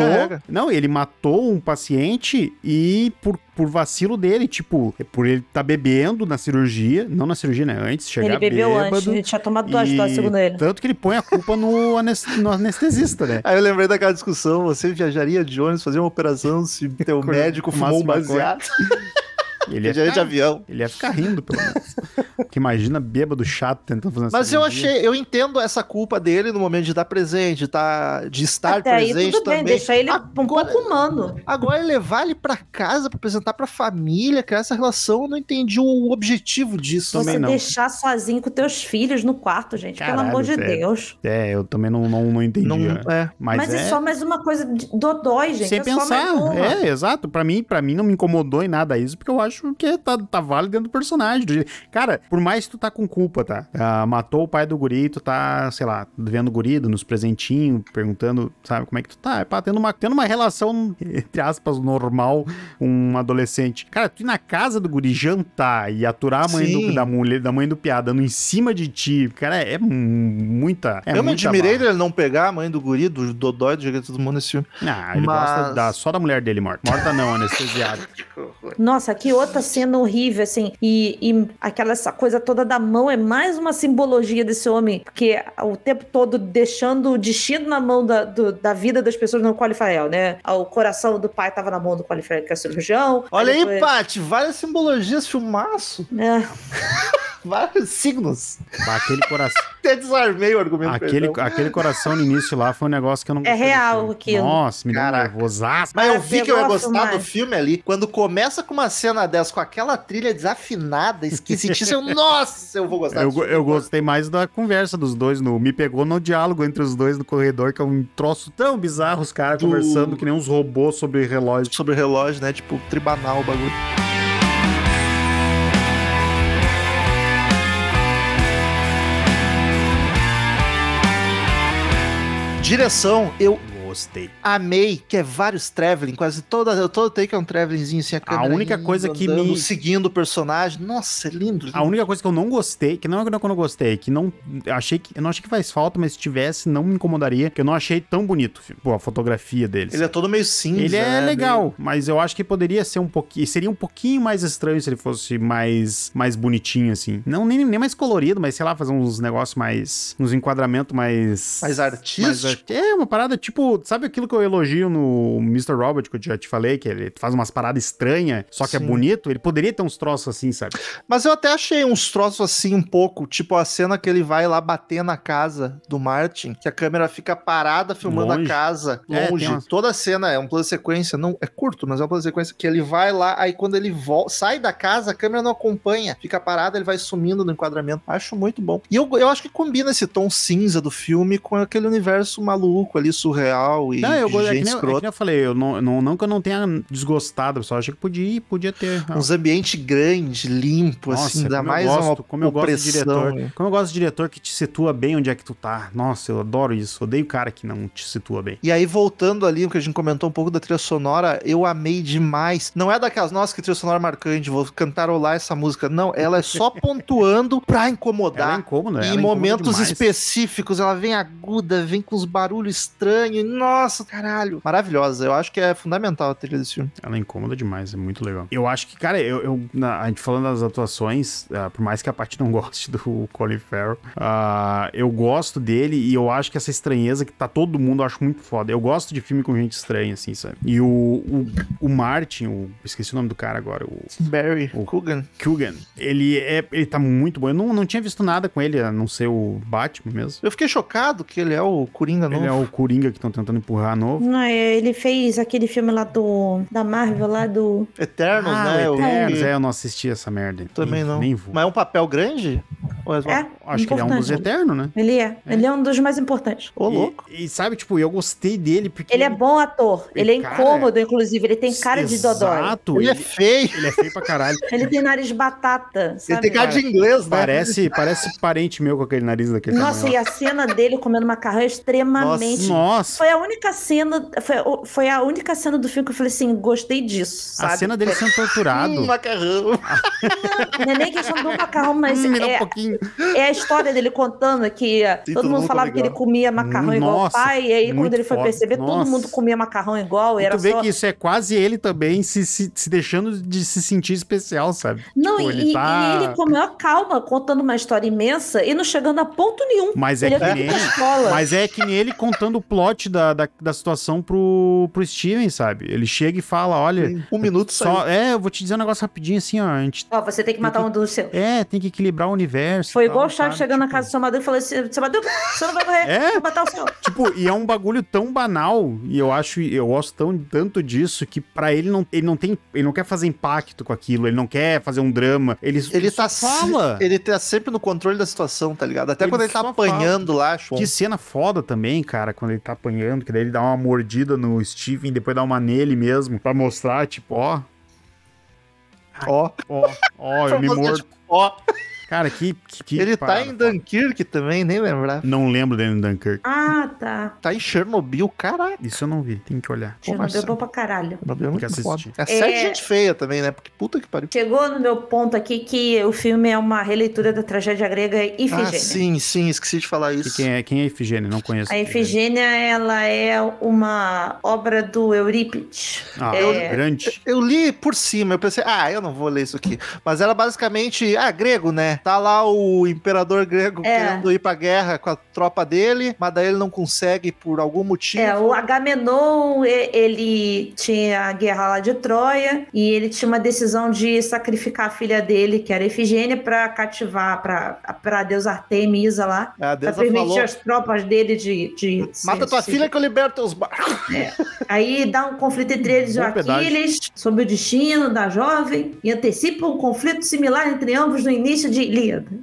Não, ele matou um paciente e por, por vacilo dele, tipo, por ele tá bebendo na cirurgia, não na cirurgia, né? Antes, chegar Ele bebeu bêbado, antes, ele tinha tomado duas doses, segundo ele. Tanto que ele põe a culpa no, anes- no anestesista, né? Aí eu lembrei daquela discussão, você viajaria de ônibus, fazer uma operação se teu médico fumou um baseado? Ele ia, Viajaria de ficar, avião. ele ia ficar rindo, pelo menos. Porque imagina bêbado chato tentando fazer Mas eu achei, eu entendo essa culpa dele no momento de dar presente, de, tá, de estar Até aí presente tudo também. bem, deixa ele um Agora- pouco humano. Agora levar ele pra casa pra apresentar pra família, criar essa relação, eu não entendi o objetivo disso. Também Você não. deixar sozinho com teus filhos no quarto, gente. pelo Caralho, amor de sério. Deus. É, eu também não, não, não entendi. Não, né? é. Mas, Mas, é... é só mais uma coisa de dodói, gente. Sem é só mais pensar, uma. é, exato. Pra mim, pra mim não me incomodou em nada isso, porque eu acho que tá, tá válido dentro do personagem. do Cara, por mais que tu tá com culpa, tá? Ah, matou o pai do guri, tu tá, sei lá, vendo o guri, dando uns presentinhos, perguntando, sabe, como é que tu tá? É pá, tendo uma, tendo uma relação, entre aspas, normal com um adolescente. Cara, tu ir na casa do guri jantar e aturar a mãe do, da mulher, da mãe do piá dando em cima de ti, cara, é mu- muita. É eu me admirei barra. dele não pegar a mãe do guri, do Dodói, do jeito que todo mundo nesse filme. Ah, ele Mas- gosta da, só da mulher dele morta. Morta não, anestesiada. Nossa, que outra cena horrível, assim. E, e aquela essa coisa toda da mão é mais uma simbologia desse homem. Porque o tempo todo deixando o destino na mão da, do- da vida das pessoas no Qualifael, né? O coração do pai tava na mão do Qualifael, que é cirurgião. Olha aí, depois- Paty, várias simbologias, filmaço. É. Vários signos. Aquele coração. Até desarmei o argumento. Aquele, perdão. aquele coração no início lá foi um negócio que eu não É real filme. aquilo. Nossa, me deu um Caraca. nervosaço. Mas eu vi que eu ia gostar do filme ali. Quando começa com uma cena dessa, com aquela trilha desafinada, esquisitíssima, eu, nossa, eu vou gostar Eu, desse go- filme. eu gostei mais da conversa dos dois. No, me pegou no diálogo entre os dois no corredor, que é um troço tão bizarro, os caras Do- conversando que nem uns robôs sobre relógio. Sobre o relógio, né? Tipo, tribanal o bagulho. Direção, eu Gostei. Amei, que é vários traveling, quase toda, todo take é um travelingzinho assim, a câmera única coisa que me- seguindo o personagem. Nossa, é lindo. lindo. A única coisa que eu não gostei, que não é que eu não gostei, que não achei que eu não achei que faz falta, mas se tivesse não me incomodaria, que eu não achei tão bonito, pô, a fotografia deles. Ele é todo meio cinza. Ele é né? legal, mas eu acho que poderia ser um pouquinho. Seria um pouquinho mais estranho se ele fosse mais, mais bonitinho, assim. Não, nem, nem mais colorido, mas sei lá, fazer uns negócios mais. uns enquadramentos mais. Mais artístico. ar- É, uma parada tipo. Sabe aquilo que eu elogio no Mr. Robot, que eu já te falei, que ele faz umas paradas estranhas, só que é Sim. bonito? Ele poderia ter uns troços assim, sabe? Mas eu até achei uns troços assim um pouco, tipo a cena que ele vai lá bater na casa do Martin, que a câmera fica parada filmando Longe. a casa, É, longe. tem umas- Toda a cena é um plano de sequência, não é curto, mas é um plano de sequência que ele vai lá, aí quando ele vol- sai da casa, a câmera não acompanha, fica parada, ele vai sumindo no enquadramento. Acho muito bom. E eu, eu acho que combina esse tom cinza do filme com aquele universo maluco ali, surreal e Não, eu, de é gente nem, é escrota. nem eu falei, eu não, não, não que eu não tenha desgostado, eu só achei que podia, podia ter. Uns ambientes grandes, limpo, Nossa, assim, como mais gosto, uma como eu gosto de diretor. né? Como eu gosto de diretor que te situa bem onde é que tu tá. Nossa, eu adoro isso. Odeio o cara que não te situa bem. E aí, voltando ali, o que a gente comentou um pouco da trilha sonora, eu amei demais. Não é daquelas, nossa, que trilha sonora marcante, vou cantarolar essa música. Não, ela é só pontuando pra Ela é incomodar. incômoda, ela em momentos específicos, ela vem aguda, vem com os barulhos estranhos. Nossa, caralho. Maravilhosa. Eu acho que é fundamental a trilha desse filme. Ela é incômoda demais, é muito legal. Eu acho que, cara, eu, eu- na- a gente falando das atuações, ah, por mais que a parte não goste do Colin Farrell, ah, eu gosto dele e eu acho que essa estranheza que tá todo mundo, eu acho muito foda. Eu gosto de filme com gente estranha, assim, sabe? E o, o, o Martin, o, esqueci o nome do cara agora, o Barry O- Coogan. Kugan, ele, é, ele tá muito bom. Eu não, não tinha visto nada com ele, a não ser o Batman mesmo. Eu fiquei chocado que ele é o Coringa novo. Ele é o Coringa que estão tentando empurrar novo. Não, é, ele fez aquele filme lá do. Da Marvel, lá do. Eternos, ah, né? Eternos, é, eu não assisti essa merda. Também nem, não. Nem vou. Mas é um papel grande? Ou é só- É, Acho que ele é um dos. Eternos, né? Ele é. Ele é um dos mais importantes. Ô, louco. E, e sabe, tipo, eu gostei dele porque. Ele é bom ator. Ele é Cara, incômodo, inclusive. Ele tem cara de dodói. Exato. Ele é Ele, feio. ele é feio pra caralho. Ele tem nariz batata. Ele Sabe? tem cara de inglês, né? Parece, parece parente meu com aquele nariz daquele Nossa, tamanho e a cena dele comendo macarrão é extremamente. Nossa. Foi a única cena. Foi, foi a única cena do filme que eu falei assim: gostei disso. A Sabe? cena dele sendo torturado. Hum, macarrão. Não é nem questão do macarrão, mas Hum, dá um é, pouquinho. é a história dele contando que Sim, todo, mundo falava que ele comia macarrão igual o pai, e aí quando ele foi foda. perceber, todo Nossa. mundo comia macarrão igual. E E era tu vê só... que isso é quase ele também se, se, se deixando de se sentir especial, sabe? Não, Tipo, e, ele e tá- ele com a maior calma, contando uma história imensa e não chegando a ponto nenhum. Mas é ele que é nem. Mas é que nem ele contando o plot da, da, da situação pro, pro Steven, sabe? Ele chega e fala: olha. Um minuto só. Só, é, eu vou te dizer um negócio rapidinho assim, ó. A gente, Ó, você tem que matar um dos seus. é, tem que equilibrar o universo. Foi e igual tal, o Chaves chegando na Tipo, casa do seu Madruga e falou assim: seu Madruga, você não vai morrer, É? vou matar o seu. Tipo, e é um bagulho tão banal, e eu acho, eu gosto tão, tanto disso, que pra ele não, ele não tem, ele não quer fazer impacto com aquilo, ele não quer fazer um drama, ele, Ele tá, fala. se- ele tá sempre no controle da situação, tá ligado? Até Ele quando ele tá apanhando lá, Sean. Que cena foda também, cara, quando ele tá apanhando, que daí ele dá uma mordida no Steven, depois dá uma nele mesmo, pra mostrar, tipo, ó, Ó, ó, ó, eu me mordo. tipo, ó. Cara, que, que, que ele tá parada em foda. Dunkirk também, nem lembrar. Não lembro dele em Dunkirk. Ah, tá. Tá em Chernobyl, caraca. Isso eu não vi, tem que olhar. Chernobyl é bom pra caralho. Chernobyl é muito foda. assistir. É série de É. gente feia também, né? Porque puta que pariu. Chegou no meu ponto aqui que o filme é uma releitura da tragédia grega Ah, Ifigênia. sim, sim, esqueci de falar E isso. quem é, quem é Ifigênia? Não conheço. A Ifigênia, ela é uma obra do Eurípides. Ah, É. grande. Eu li por cima, eu pensei, ah, eu não vou ler isso aqui. Mas era basicamente, ah, grego, né? Tá lá o imperador grego É. querendo ir pra guerra com a tropa dele, mas daí ele não consegue por algum motivo. É, o Agamenon, ele tinha a guerra lá de Troia e ele tinha uma decisão de sacrificar a filha dele, que era Ifigênia, pra cativar pra, pra deusa Artemisa lá. É, a Pra deusa permitir falou, as tropas dele de. de mata tua filha que eu liberto teus barcos. Aí dá um conflito entre eles e. Aquiles sobre o destino da jovem e antecipa um conflito similar entre ambos no início de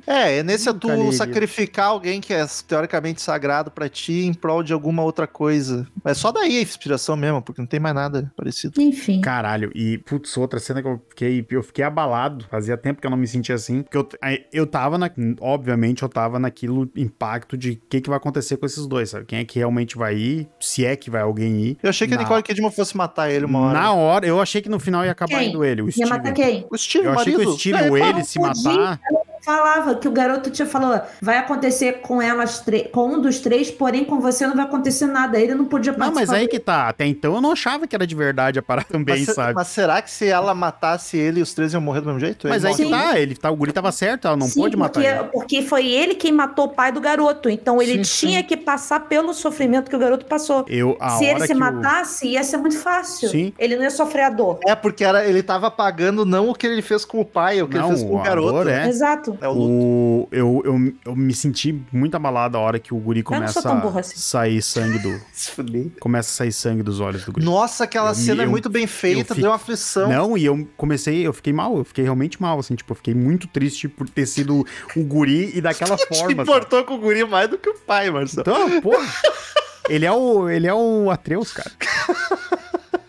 É, é nesse é tu sacrificar alguém que é teoricamente sagrado pra ti em prol de alguma outra coisa. Mas só daí a inspiração mesmo, porque não tem mais nada parecido. Enfim. Caralho, e putz, outra cena que eu fiquei, eu fiquei abalado. Fazia tempo que eu não me sentia assim. Porque eu, eu tava na. Obviamente, eu tava naquilo impacto de o que, que vai acontecer com esses dois, sabe? Quem é que realmente vai ir, se é que vai alguém ir. Eu achei que a Na- Nicole Kidman fosse matar ele uma hora. Na hora, eu achei que no final ia acabar Quem? indo ele, o Ia Steven. matar quem? O Steve, Eu achei que marido. o Steven ou Não, ele se podia. matar. Falava que o garoto tinha falado, vai acontecer com elas três, com um dos três, porém com você não vai acontecer nada. Ele não podia Não, participar. mas aí que tá. Até então eu não achava que era de verdade a parada também, mas, sabe? mas será que se ela matasse ele, os três iam morrer do mesmo jeito? Mas Ele aí que tá, ele tá, o guri tava certo, ela não Sim, pode matar porque, ele. porque foi ele quem matou o pai do garoto. Então ele Sim, tinha que passar pelo sofrimento que o garoto passou. Eu, a se ele se que o- matasse, ia ser muito fácil. Sim. Ele não ia sofrer a dor. É, porque era, ele tava pagando não o que ele fez com o pai, o que Não, ele fez com o garoto. dor é- Exato. É o luto. O, eu, eu, eu me senti muito abalado a hora que o guri começa burro a assim. sair sangue do. Se fuder. Começa a sair sangue dos olhos do guri. Nossa, aquela Eu cena é eu- muito bem feita, fico- deu uma aflição. Não, e eu comecei, eu fiquei mal, eu fiquei realmente mal, assim, tipo, eu fiquei muito triste por ter sido o guri e daquela Te forma. sabe? importou com o guri mais do que o pai, Marcelo. Então, porra. Ele é o, ele é o Atreus, cara.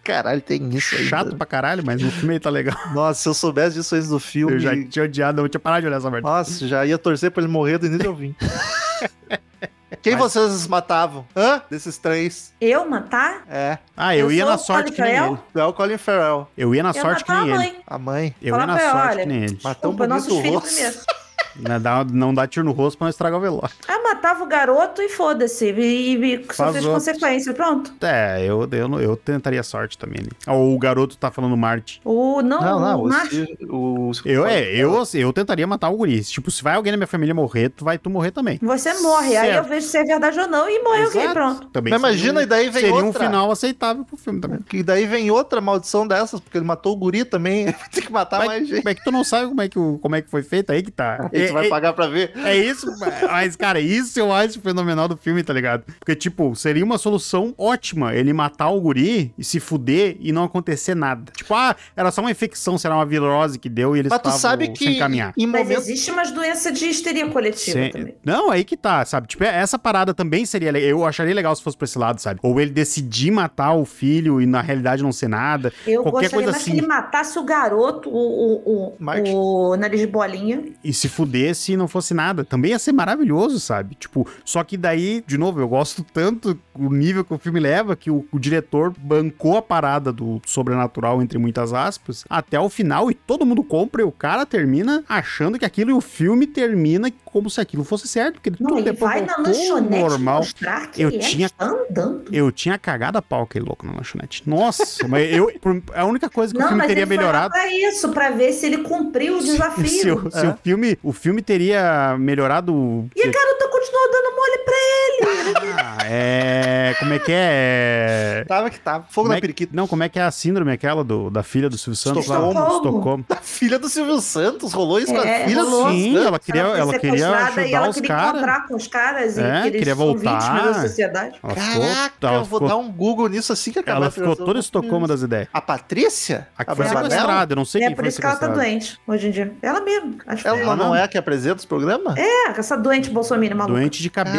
Caralho, tem isso aí. Chato pra caralho, mas no filme tá legal. Nossa, se eu soubesse disso antes do filme. Eu já tinha odiado, eu tinha parado de olhar essa merda. Nossa, já ia torcer pra ele morrer do início ao fim. Quem Mas- vocês matavam? Hã? Desses três? Eu matar? É. Ah, eu, Eu ia na sorte que nem ele. Tu é o Colin Farrell. Eu ia na eu sorte que nem a ele. mãe. A mãe. Eu ia Fala na pra ela, sorte olha, que nem ele. Tão Desculpa, bonito rosto. primeiro. Né, dá- não dá tiro no rosto pra não estragar o velório. Ah, matava o garoto e foda-se. E, e sofreu as outro. consequências. Pronto. É, eu, eu, não- eu tentaria sorte também. né? Ou o garoto tá falando Marte. O, não, Não, não, o o, Eu, é, eu, eu tentaria matar o guri. Tipo, se vai alguém na minha família morrer, tu vai tu morrer também. Você morre. Aí eu Certo. vejo se é verdade ou não e morre alguém. Exato. Pronto. Também Mas imagina, seria um- e daí vem Seria um outra. final aceitável pro filme também. Que daí vem outra maldição dessas, porque ele matou o guri também. Ter que matar Mas, mais gente. como é que tu não sabe como é que, como é que foi feito? Aí que tá. Aí tu vai É- pagar pra ver. É isso, mas, cara, isso eu acho fenomenal do filme, tá ligado? Porque, tipo, seria uma solução ótima ele matar o guri e se fuder e não acontecer nada. Tipo, ah, era só uma infecção, será uma virose que deu e eles Mas tu estavam sabe que sem caminhar. em Mas momento existe umas doenças de histeria coletiva Sem- também. Não, aí que tá, sabe? Tipo, essa parada também seria legal. Eu acharia legal se fosse pra esse lado, sabe? Ou ele decidir matar o filho e na realidade não ser nada. Eu qualquer gostaria coisa mais assim. que ele matasse o garoto, o, o, o, o nariz de bolinha. e se fudesse e não fosse nada. Também ia ser maravilhoso, sabe? Tipo, só que daí, de novo, eu gosto tanto o nível que o filme leva que o, o diretor bancou a parada do sobrenatural, entre muitas aspas, até o final e todo mundo compra e o cara termina achando que aquilo e o filme termina como se aquilo fosse certo, porque Não, tudo ele depois vai na lanchonete normal. mostrar que Eu ele tinha- está andando. Eu tinha cagado a pau aquele louco na lanchonete. Nossa, mas eu. por- A única coisa que o Não, filme mas teria ele melhorado. foi lá pra isso, pra ver se ele cumpriu o desafio. Se, o, se É. o filme, o filme teria melhorado. E a garota continuou dando mole pra ele. Ah, é. Como é que é? tava que tava. Fogo Como na é periquita. Não, como é que é a síndrome aquela do, da filha do Silvio Santos lá? Estocolmo. Estocolmo. A filha do Silvio Santos rolou isso com a É, filha do Sim, Silvio Santos. ela queria, foi ela queria sequestrada e ajudar ela os queria encontrar com os caras e É, eles queria voltar. da sociedade. Ela ficou, Caraca, ela eu vou ficou, dar um Google nisso assim que acabar ela a ficou toda Estocolmo das ideias. A Patrícia? A que foi Barbanella? sequestrada, eu não sei é quem por foi isso que ela tá sequestrada. doente hoje em dia. Ela mesma. Acho que Ela foi não, ela. não é a que apresenta os programas? É, essa doente bolsominion maluca. Doente de cabeça.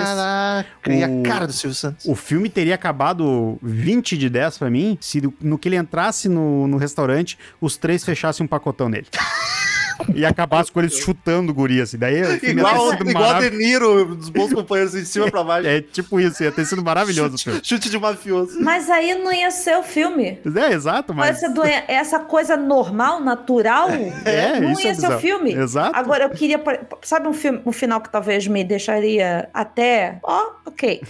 Caraca, e a O- cara do Silvio Santos. O filme teria acabado 20 de 10 pra mim se no- no que ele entrasse no, no restaurante, os três fechassem um pacotão nele. E acabasse com eles chutando o guri, assim. Daí Igual, igual a marav- De Niro, dos bons companheiros, de cima pra baixo. É tipo isso, ia ter sido maravilhoso o filme. Chute de mafioso. Mas aí não ia ser o filme. É, exato, mas... Essa, doen- essa coisa normal, natural, É, não isso ia é ser o filme. Exato. Agora, eu queria. Sabe um, filme, um final que talvez me deixaria até. Ó, ok.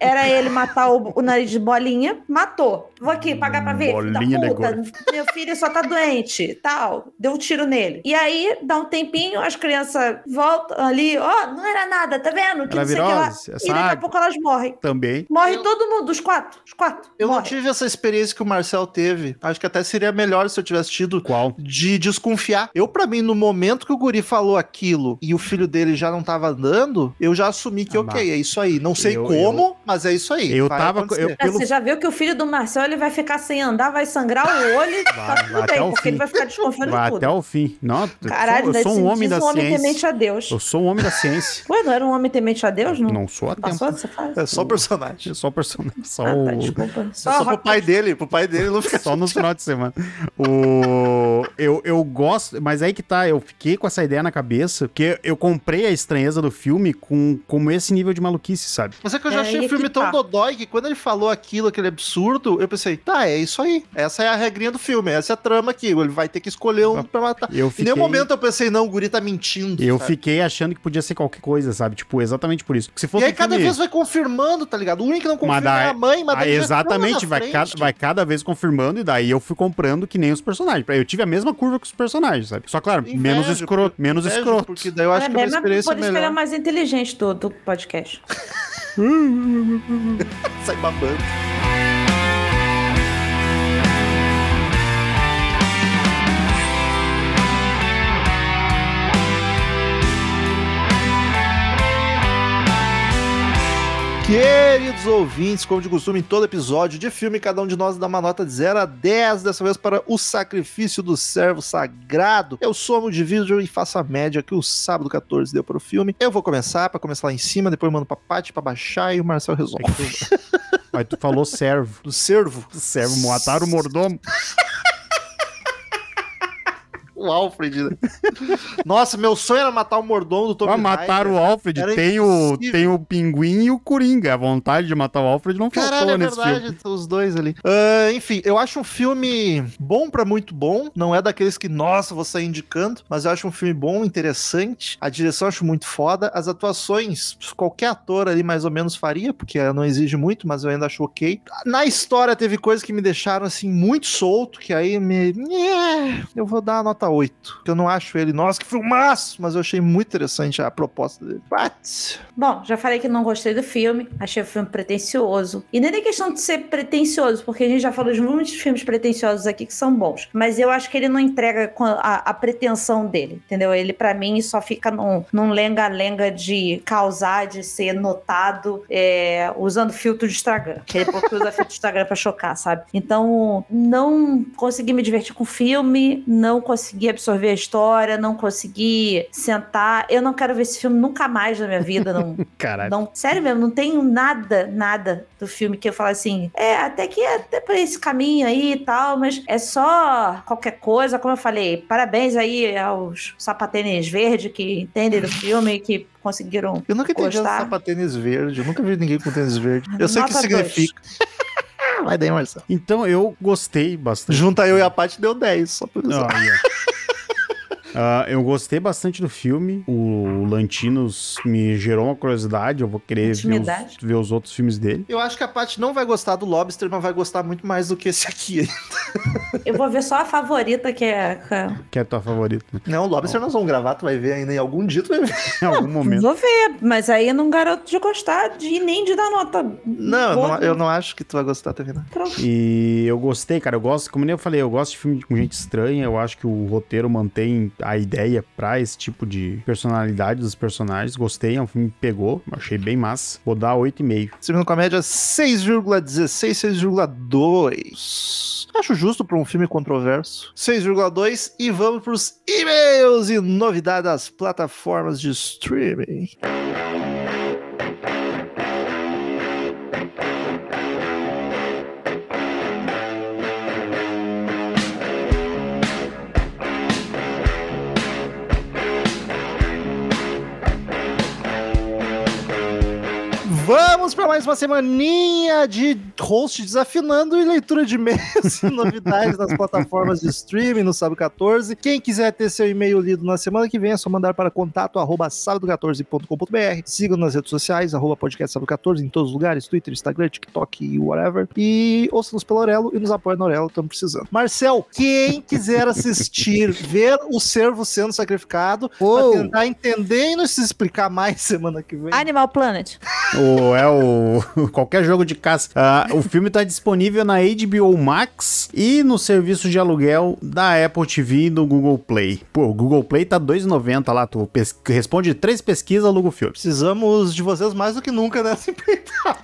Era ele matar o, o nariz de bolinha, matou. Vou aqui pagar pra ver. Bolinha de puta, meu filho só tá doente, tal. Deu um tiro nele. E aí, dá um tempinho, as crianças voltam ali, ó, não era nada, tá vendo? Que Era não sei que lá. é E daqui a pouco elas morrem. Também. Morre Eu- todo mundo, os quatro. Os quatro. Eu não tive essa experiência que o Marcel teve. Acho que até seria melhor se eu tivesse tido Qual? de desconfiar. Eu, pra mim, no momento que o Guri falou aquilo e o filho dele já não tava andando, eu já assumi que, Ah, ok, é isso aí. Não sei eu- como, mas é isso aí. eu vai tava- eu- pelo- Você já viu que o filho do Marcel ele vai ficar sem andar, vai sangrar o olho e tá Vai, tudo vai até bem, o porque fim. ele vai ficar desconfiando Vai de tudo. até o fim. Não, Caralho, eu sou, eu sou um homem da um homem ciência. temente a Deus. Eu sou um homem da ciência. Ué, não era um homem temente a Deus? Não, Não sou a tempo. passou dessa fase? É só personagem. Sou o personagem. Só, Ah, tá, o... desculpa. Só, só pro pai dele, pro pai dele não fica Só no final de semana. O... Eu, eu gosto, mas aí que tá, eu fiquei com essa ideia na cabeça, porque eu comprei a estranheza do filme com como esse nível de maluquice, sabe? Mas é que eu já É, achei o filme tão tá. dodói que quando ele falou aquilo, aquele absurdo, eu pensei, tá, é isso aí. Essa é a regrinha do filme, essa é a trama aqui. Ele vai ter que escolher um pra matar. Eu fiquei... momento eu pensei, não, o guri tá mentindo. Eu sabe? fiquei achando que podia ser qualquer coisa, sabe? Tipo, exatamente por isso. Porque se E fosse aí um cada filme- vez vai confirmando, tá ligado? O único que não confirma daí- é a mãe, mas Ah, daí exatamente, vai frente. vai cada vez confirmando, e daí eu fui comprando que nem os personagens. Eu tive a mesma curva que os personagens, sabe? Só, claro, Invejo, menos escroto. porque- Menos invejo, escroto. Porque daí eu acho é, que é uma experiência por isso que ele é melhor. mais inteligente do, do podcast. Sai babando. Queridos ouvintes, como de costume, em todo episódio de filme, cada um de nós dá uma nota de 0 a 10, dessa vez para o sacrifício do servo sagrado. Eu sou o Division e faço a média que o sábado 14 deu para o filme. Eu vou começar, para começar lá em cima, depois mando pra Paty pra baixar e o Marcel resolve. Mas tu falou servo. Do servo. Servo, mataram o mordomo. o Alfred, né? Nossa, meu sonho era matar o mordomo do Tomb Pra matar o Alfred, Era tem o, tem o pinguim e o coringa. A vontade de matar o Alfred não faltou Caralho, é nesse verdade, filme. os dois ali. Ah, enfim, eu acho um filme bom pra muito bom. Não é daqueles que, nossa, vou sair indicando, mas eu acho um filme bom, interessante. A direção eu acho muito foda. As atuações, qualquer ator ali mais ou menos faria, porque não exige muito, mas eu ainda acho ok. Na história teve coisas que me deixaram assim muito solto, que aí me. Eu vou dar a nota 8. Que eu não acho ele, nossa, que filmaço! Mas eu achei muito interessante a proposta dele. But, Bom, já falei que não gostei do filme, achei o filme pretencioso. E nem é questão de ser pretencioso, porque a gente já falou de muitos filmes pretenciosos aqui que são bons. Mas eu acho que ele não entrega a, a pretensão dele, entendeu? Ele, pra mim, só fica num lenga-lenga de causar, de ser notado, é, usando filtro de Instagram. Aquele povo que usa filtro de Instagram pra chocar, sabe? Então, não consegui me divertir com o filme, não consegui absorver a história, não consegui sentar. Eu não quero ver esse filme nunca mais na minha vida, não, Caralho. não, sério mesmo, não tenho nada, nada do filme que eu falo assim, é, até que é até por esse caminho aí e tal, mas é só qualquer coisa, como eu falei, parabéns aí aos sapatênis verdes que entendem do filme, que conseguiram eu nunca entendi Gostar. essa tênis verde. Eu nunca vi ninguém com tênis verde. Eu sei o que Nota significa. Vai daí, Marcelo. Então eu gostei bastante. Junta eu e a Paty deu 10, só por isso. Ah, yeah. Ah, eu gostei bastante do filme. O Lantinos me gerou uma curiosidade. Eu vou querer ver os, ver os outros filmes dele. Eu acho que a Paty não vai gostar do Lobster, mas vai gostar muito mais do que esse aqui. Eu vou ver só a favorita, que é. Que é a tua favorita? Não, o Lobster nós vamos gravar, tu vai ver ainda em algum dia, tu vai ver. Em algum momento. Vou ver, mas aí eu não garoto de gostar de nem de dar nota. Não, eu não, eu não acho que tu vai gostar também, não. Pronto. E eu gostei, cara. Eu gosto, como nem eu falei, eu gosto de filme com gente estranha. Eu acho que o roteiro mantém a ideia pra esse tipo de personalidade dos personagens. Gostei, é um filme que pegou. Achei bem massa. Vou dar 8,5. Seguindo com a média 6,16, 6,2. Acho justo pra um filme controverso. 6,2 e vamos pros e-mails e novidades das plataformas de streaming. Vamos para mais uma semaninha de host desafinando e leitura de e-mails e novidades nas plataformas de streaming no Sábado 14. Quem quiser ter seu e-mail lido na semana que vem é só mandar para contato arroba sábado14.com.br. Siga nas redes sociais, arroba podcast sábado 14 em todos os lugares, Twitter, Instagram, TikTok e whatever. E ouça-nos pelo Orelo e nos apoia no Orelo, estamos precisando. Marcel, quem quiser assistir, ver o servo sendo sacrificado, Oh. para tentar entender e nos explicar mais semana que vem. Animal Planet. O, é qualquer jogo de caça. Ah, o filme tá disponível na HBO Max e no serviço de aluguel da Apple TV e do Google Play. Pô, o Google Play tá 2,90 lá. Tu responde três pesquisas, aluga o filme. Precisamos de vocês mais do que nunca nessa empreitada.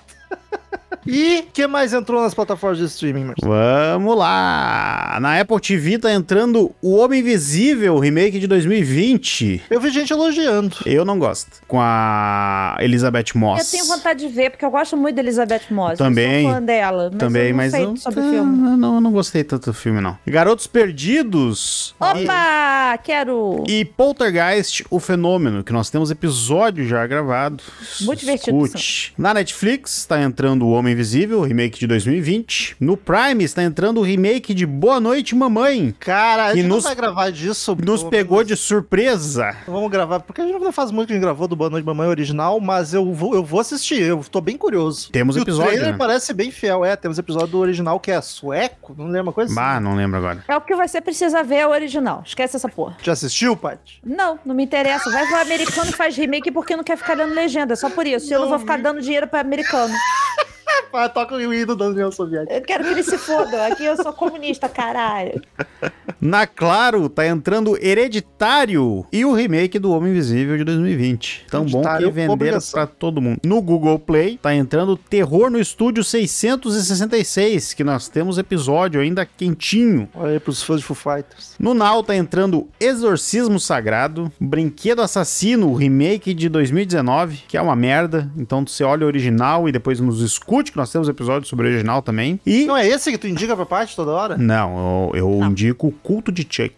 E o que mais entrou nas plataformas de streaming, Marcelo? Vamos lá! Na Apple TV tá entrando O Homem Invisível, remake de 2020. Eu vi gente elogiando. Eu não gosto. Com a Elizabeth Moss. Eu tenho vontade de ver, porque eu gosto muito da Elizabeth Moss. Também. Eu sou fã dela. Mas Também, eu não mas sei eu, sobre Ah, filme. não, não gostei tanto do filme, não. Garotos Perdidos. Opa! Quero! E Poltergeist, o fenômeno, que nós temos episódio já gravado. Muito divertido, Escute. Na Netflix está entrando O Homem Invisível, remake de 2020. No Prime está entrando o remake de Boa Noite Mamãe. Cara, a gente não nos- vai gravar disso. Nos pegou de surpresa. Vamos gravar, porque a gente não faz muito que a gente gravou do Boa Noite Mamãe original, mas eu vou, eu vou assistir, eu tô bem curioso. Temos e episódio, O trailer né? parece bem fiel, é. Temos episódio do original que é sueco, não lembro uma coisa assim. Bah, não lembro agora. É o que você precisa ver, é o original. Esquece essa porra. Já assistiu, Paty? Não, não me interessa. Vai ver o americano e faz remake porque não quer ficar dando legenda. Só por isso. Eu não vou ficar dando dinheiro pra americano. Ah, toca o hino da União Soviética. Eu quero que eles se fodam. Aqui eu sou comunista, caralho. Na Claro tá entrando Hereditário e o remake do Homem Invisível de 2020. Tão bom que Hereditário, venderam pra todo mundo. No Google Play tá entrando Terror no Estúdio 666, que nós temos episódio ainda quentinho. Olha aí pros fãs de Foo Fighters. No Now tá entrando Exorcismo Sagrado, Brinquedo Assassino, o remake de 2019, que é uma merda. Então você olha o original e depois nos escute, que nós temos episódio sobre o original também. E Não é esse que tu indica pra Paty toda hora? não, eu, eu indico o culto de Chuck.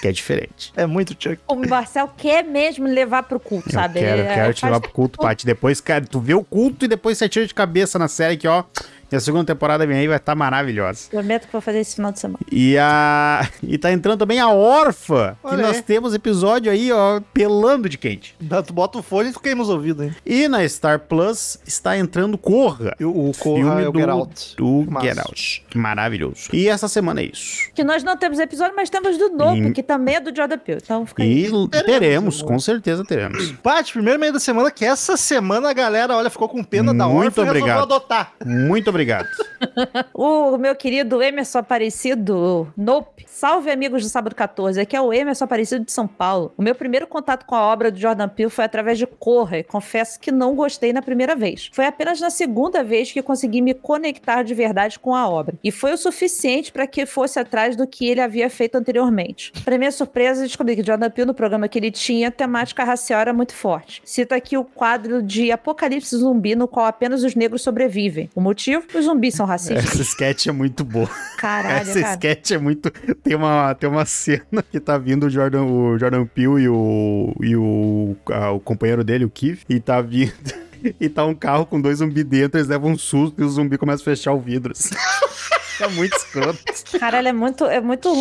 que é diferente. É muito Chuck. O Marcel quer mesmo levar pro culto, sabe? Eu quero, Ele, quero é, te levar pro culto, Paty. Depois, cara, tu vê o culto e depois você tira de cabeça na série que, ó. E a segunda temporada vem aí, vai estar maravilhosa. Prometo que vou fazer esse final de semana. E a. E tá entrando também a Orfa. Que Olha nós aí. temos episódio aí, ó, pelando de quente. Dá- Tu bota o fone e tu queima os ouvidos, hein? E na Star Plus está entrando Corra. E o, o Corra filme é o do, Get Out. do Massa. Get Out. Que maravilhoso. E essa semana é isso. Que nós não temos episódio, mas temos do Nope, E- que também é do Jordan Peele. Então fica aí. E teremos, com certeza teremos. Paty, primeiro meio da semana, que essa semana a galera, olha, ficou com pena da Muito Orfa e resolveu obrigado. adotar. Muito obrigado. O meu querido Emerson Aparecido, Nope. Salve, amigos do Sábado 14. Aqui é o Emerson Aparecido de São Paulo. O meu primeiro contato com a obra do Jordan Peele foi através de Corra, e confesso que não gostei na primeira vez. Foi apenas na segunda vez que consegui me conectar de verdade com a obra. E foi o suficiente para que fosse atrás do que ele havia feito anteriormente. Para minha surpresa, descobri que Jordan Peele, no programa que ele tinha, a temática racial era muito forte. Cito aqui o quadro de Apocalipse Zumbi, no qual apenas os negros sobrevivem. O motivo? Os zumbis são racistas. Essa sketch é muito boa. Caralho, Essa cara. sketch é muito. Tem uma, tem uma cena que tá vindo o Jordan, o Jordan Peele e o, e o, ah, o companheiro dele, o Keith, e tá vindo. E tá um carro com dois zumbis dentro, eles levam um susto e o zumbi começa a fechar o vidro. assim. É muito escroto. Caralho, é muito, é muito,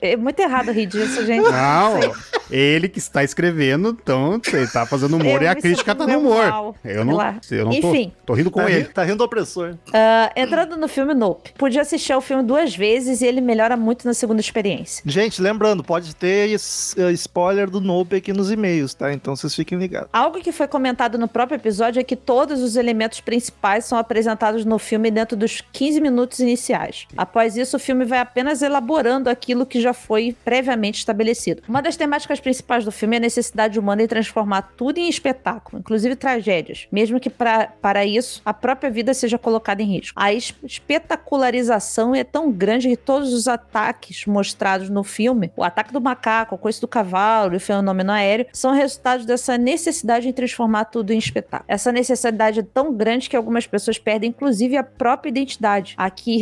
é muito errado rir disso, gente. Não, Sei. ele que está escrevendo, então ele tá fazendo humor Eu e a crítica tá no humor. mal. Eu não, eu não tô, Enfim. tô rindo com Tá, ele. rindo, tá rindo do opressor. Ah, entrando no filme Nope. Pude assistir ao filme duas vezes e ele melhora muito na segunda experiência. Gente, lembrando, pode ter eh, spoiler do Nope aqui nos e-mails, tá? Então vocês fiquem ligados. Algo que foi comentado no próprio episódio é que todos os elementos principais são apresentados no filme dentro dos 15 minutos iniciais. Após isso, o filme vai apenas elaborando aquilo que já foi previamente estabelecido. Uma das temáticas principais do filme é a necessidade humana em transformar tudo em espetáculo, inclusive tragédias, mesmo que pra, para isso a própria vida seja colocada em risco. A es- espetacularização é tão grande que todos os ataques mostrados no filme, o ataque do macaco, o coice do cavalo e o fenômeno aéreo, são resultados dessa necessidade em transformar tudo em espetáculo. Essa necessidade é tão grande que algumas pessoas perdem inclusive a própria identidade, aqui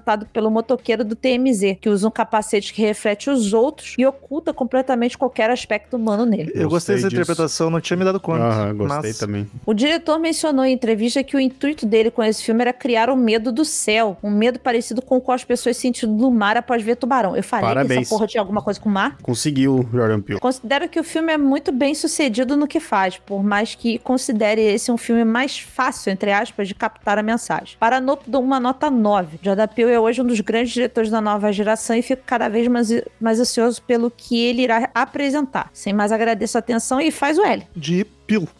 representado pelo motoqueiro do TMZ, que usa um capacete que reflete os outros e oculta completamente qualquer aspecto humano nele. Eu gostei Gostei dessa disso. interpretação, não tinha me dado conta. Aham, gostei Mas- também. O diretor mencionou em entrevista que o intuito dele com esse filme era criar o medo do céu, um medo parecido com o qual as pessoas sentiam no mar após ver tubarão. Eu falei que Parabéns. essa porra tinha alguma coisa com o mar? Conseguiu, Jordan Peele. Considero que o filme é muito bem sucedido no que faz, por mais que considere esse um filme mais fácil, entre aspas, de captar a mensagem. Para Nope, dou uma nota 9. Jordan Peele é hoje um dos grandes diretores da nova geração e fico cada vez mais, mais ansioso pelo que ele irá apresentar. Sem mais, agradeço a atenção e faz o L. De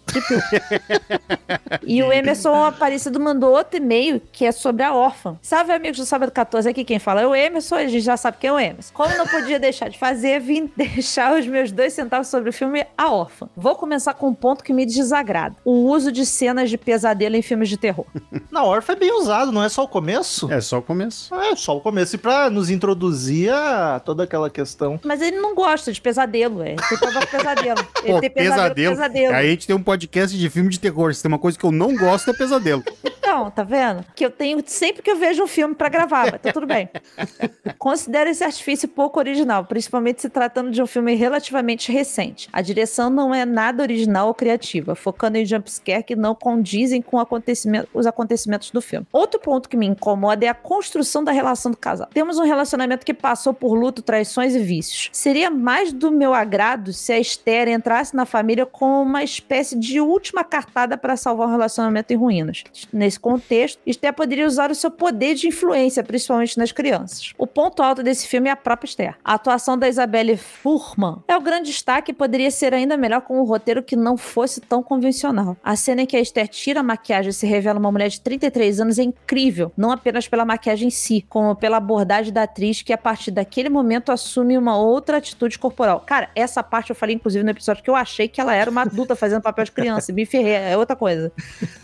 E o Emerson Aparecido mandou outro e-mail que é sobre a órfã. Salve, amigos do Sábado 14. Aqui quem fala é o Emerson, a gente já sabe quem é o Emerson. Como não podia deixar de fazer, vim deixar os meus dois centavos sobre o filme A Órfã. Vou começar com um ponto que me desagrada: o uso de cenas de pesadelo em filmes de terror. Na Orfa é bem usado, não é só o começo? É só o começo. É, só o começo. E pra nos introduzir a toda aquela questão. Mas ele não gosta de pesadelo, é. Ele tem pesadelo. Ele Pô, tem pesadelo, pesadelo. pesadelo. Aí a gente tem um podcast de filme de terror. Se tem uma coisa que eu não gosto é pesadelo. Então, tá vendo? Que eu tenho sempre que eu vejo um filme pra gravar, mas tá tudo bem. Considero esse artifício pouco original, principalmente se tratando de um filme relativamente recente. A direção não é nada original ou criativa, focando em jumpscare que não condizem com acontecimento- os acontecimentos do filme. Outro ponto que me incomoda é a construção da relação do casal. Temos um relacionamento que passou por luto, traições e vícios. Seria mais do meu agrado se a Esther entrasse na família com uma espécie de última cartada para salvar um relacionamento em ruínas. Nesse contexto, Esther poderia usar o seu poder de influência, principalmente nas crianças. O ponto alto desse filme é a própria Esther. A atuação da Isabelle Fuhrman é o grande destaque e poderia ser ainda melhor com um roteiro que não fosse tão convencional. A cena em que a Esther tira a maquiagem e se revela uma mulher de 33 anos é incrível, não apenas pela maquiagem em si, como pela abordagem da atriz que a partir daquele momento assume uma outra atitude corporal. Cara, essa parte eu falei inclusive no episódio que eu achei que ela era uma adulta fazendo papel de criança, me ferrei, é outra coisa.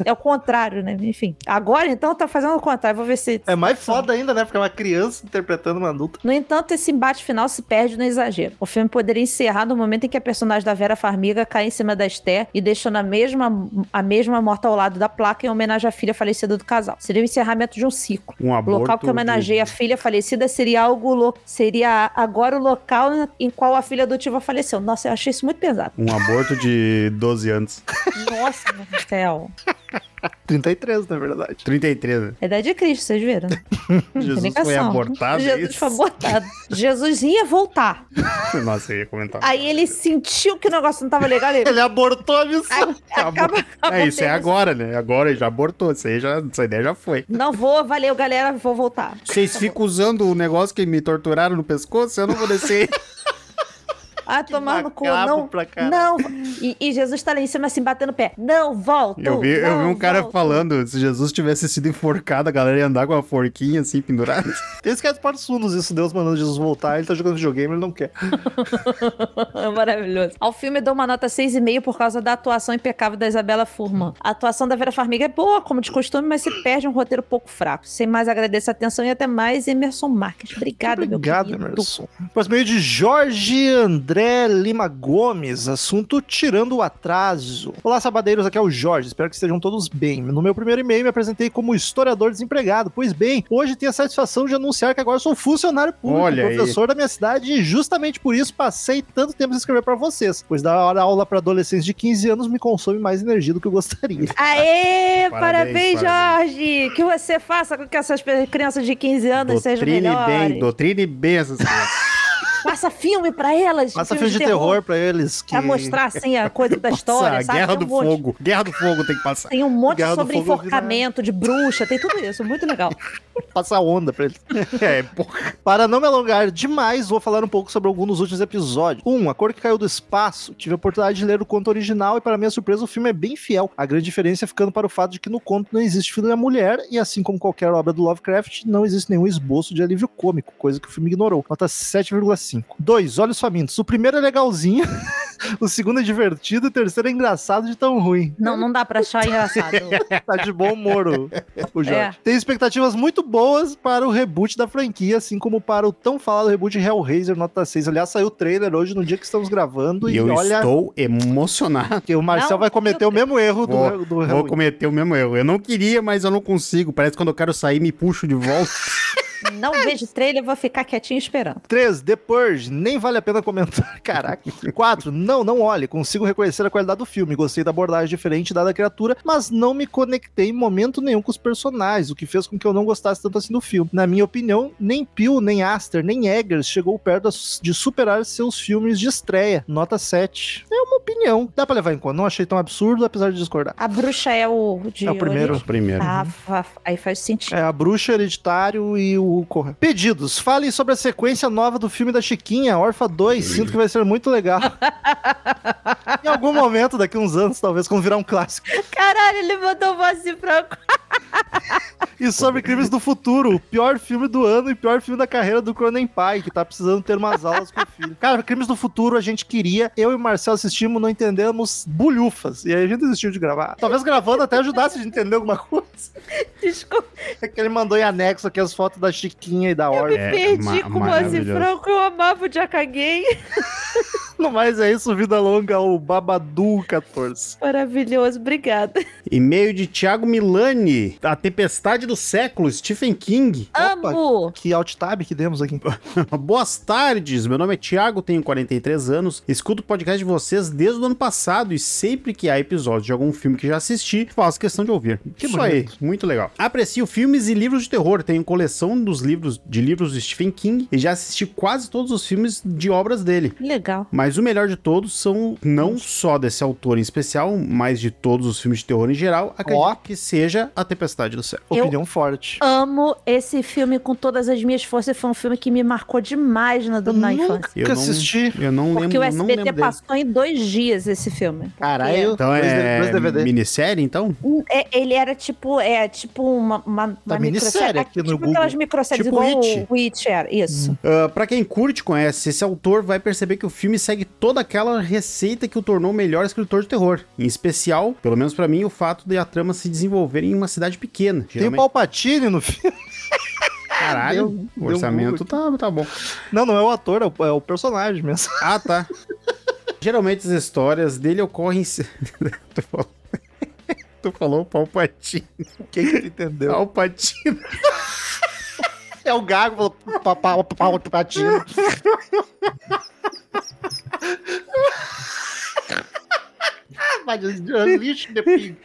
É o contrário, né? Enfim. Enfim. Agora, então, tá fazendo o contrário. Vou ver se. É mais foda ainda, né? Porque é uma criança interpretando uma adulta. No entanto, esse embate final se perde no exagero. O filme poderia encerrar no momento em que a personagem da Vera Farmiga cai em cima da Esther e deixando a mesma, a mesma morta ao lado da placa em homenagem à filha falecida do casal. Seria o encerramento de um ciclo. Um O aborto. local que homenageia a filha falecida seria algo lo- seria agora o local em qual a filha adotiva faleceu. Nossa, eu achei isso muito pesado. Um aborto de 12 anos. Nossa, meu Deus do céu. 33, na verdade. 33, né? É a idade de Cristo, vocês viram? Jesus foi abortado. é Jesus isso? foi abortado. Jesus ia voltar. Nossa, eu ia comentar. Aí ele sentiu que o negócio não tava legal. Ele Ele abortou a missão. acaba, É, isso é agora, né? Agora ele já abortou. Isso aí já, essa ideia já foi. Não vou, valeu, galera, vou voltar. Vocês ficam usando o negócio que me torturaram no pescoço? Eu não vou descer. Ah, tomar no cu. Não, não. E, e Jesus tá lá em cima assim, batendo o pé. Não, volto. Eu vi, eu vi não um cara volto. falando, se Jesus tivesse sido enforcado, a galera ia andar com uma forquinha assim, pendurada. Esse que é dos partos fundos, isso. Deus mandando Jesus voltar. Ele tá jogando videogame, ele não quer. Maravilhoso. Ao filme eu dou uma nota 6,5 por causa da atuação impecável da Isabela Furman. A atuação da Vera Farmiga é boa, como de costume, mas se perde um roteiro pouco fraco. Sem mais, agradeço a atenção e até mais, Emerson Marques. Obrigada, Obrigado, meu querido. Emerson. Próximo meio de Jorge André Lima Gomes. Assunto tirando o atraso. Olá, sabadeiros. Aqui é o Jorge. Espero que estejam todos bem. No meu primeiro e-mail me apresentei como historiador desempregado. Pois bem, hoje tenho a satisfação de anunciar que agora sou funcionário público, Olha aí. professor da minha cidade e justamente por isso passei tanto tempo sem escrever para vocês. Pois dar hora aula para adolescentes de 15 anos me consome mais energia do que eu gostaria. Aê, Parabéns, parabéns, Jorge! Que você faça com que essas crianças de 15 anos sejam doutrine melhores. bem, doutrine bem essas coisas. Passa filme pra elas. Passa filme de terror pra eles. Que... Pra mostrar, assim, a coisa da história, sabe? Guerra Tem do um monte. Fogo. Guerra do Fogo tem que passar. Tem um monte Guerra sobre enforcamento de bruxa, tem tudo isso, muito legal. Passa onda pra eles. É, porra. Para não me alongar demais, vou falar um pouco sobre alguns dos últimos episódios. Um, A Cor que Caiu do Espaço. Tive a oportunidade de ler o conto original e, para minha surpresa, o filme é bem fiel. A grande diferença é ficando para o fato de que no conto não existe filho da mulher e, assim como qualquer obra do Lovecraft, não existe nenhum esboço de alívio cômico, coisa que o filme ignorou. Nota 7,5. 2. Olhos Famintos. O primeiro é legalzinho, o segundo é divertido e o terceiro é engraçado de tão ruim. Não, não dá pra achar engraçado. Tá de bom humor o, o Jorge. É. Tem expectativas muito boas para o reboot da franquia, assim como para o tão falado reboot Hellraiser Nota 6. Aliás, saiu o trailer hoje no dia que estamos gravando E e, eu olha estou emocionado. que o Marcel Não, vai cometer eu- o mesmo erro do, Vou, do vou Halloween. cometer o mesmo erro. Eu não queria, mas eu não consigo. Parece que quando eu quero sair, me puxo de volta. Não vejo trailer, vou ficar quietinho esperando. 3. The Purge. Nem vale a pena comentar. Caraca. 4. Não, não olhe. Consigo reconhecer a qualidade do filme. Gostei da abordagem diferente dada a criatura, mas não me conectei em momento nenhum com os personagens, o que fez com que eu não gostasse tanto assim do filme. Na minha opinião, nem Peele, nem Aster, nem Eggers chegou perto de superar seus filmes de estreia. Nota 7. É uma opinião. Dá pra levar em conta. Não achei tão absurdo, apesar de discordar. A bruxa é o de É o primeiro. origem? Primeiro. Ah, aí faz sentido. É, a bruxa hereditário e o corre. Pedidos. Falem sobre a sequência nova do filme da Chiquinha, Orfa 2. Sinto que vai ser muito legal. em algum momento, daqui uns anos, talvez, quando virar um clássico. Caralho, ele mandou voz de franco. E sobre Crimes do Futuro, o pior filme do ano e pior filme da carreira do Cronenpai, que tá precisando ter umas aulas com o filho. Cara, Crimes do Futuro a gente queria, eu e o Marcel assistimos, não entendemos bulhufas. E aí a gente desistiu de gravar. Talvez gravando até ajudasse a gente entender alguma coisa. Desculpa, É que ele mandou em anexo aqui as fotos da Chiquinha e da Orfa. É, perdi ma- com maravilhoso. franco. Eu amava o Jaca Gay. No mais é isso, vida longa, o Babadu 14. Maravilhoso, obrigada. E-mail de Thiago Milani. A Tempestade do Século, Stephen King. Opa. Amo. Que alt tab que demos aqui. Boas tardes, meu nome é Thiago, tenho 43 anos, escuto o podcast de vocês desde o ano passado e sempre que há episódios de algum filme que já assisti, faço questão de ouvir. Que Isso bonito. aí, muito legal. Aprecio filmes e livros de terror, tenho coleção dos livros de livros de Stephen King e já assisti quase todos os filmes de obras dele. Legal. Mas o melhor de todos são não só desse autor em especial, mas de todos os filmes de terror em geral, acredito Ó. que seja A Tempestade do Céu. Eu- Opinião forte. Amo esse filme com todas as minhas forças. Foi um filme que me marcou demais na, Eu na nunca infância. Eu não- assisti. Eu não Porque lembro, o não SBT lembro dele. passou em dois dias esse filme. Caralho. Então é dois minissérie, então? É, ele era tipo, é, tipo uma, uma, uma Tá minissérie aqui no tipo Google. aquelas microséries Tipo igual It. o Witch era, isso. Ah, pra quem curte, conhece esse autor, vai perceber que o filme segue segue toda aquela receita que o tornou o melhor escritor de terror. Em especial, pelo menos pra mim, o fato de a trama se desenvolver em uma cidade pequena. Tem o Geralmente, Palpatine no filme. caralho, Deu- o orçamento tá, tá bom. Não, não é o ator, é o, é o personagem mesmo. Ah, tá. Geralmente as histórias dele ocorrem. tu falou. tu falou Palpatine. Quem que entendeu? Palpatine. É o Gago, falou pa- Palpatine. Mas unleash the pig.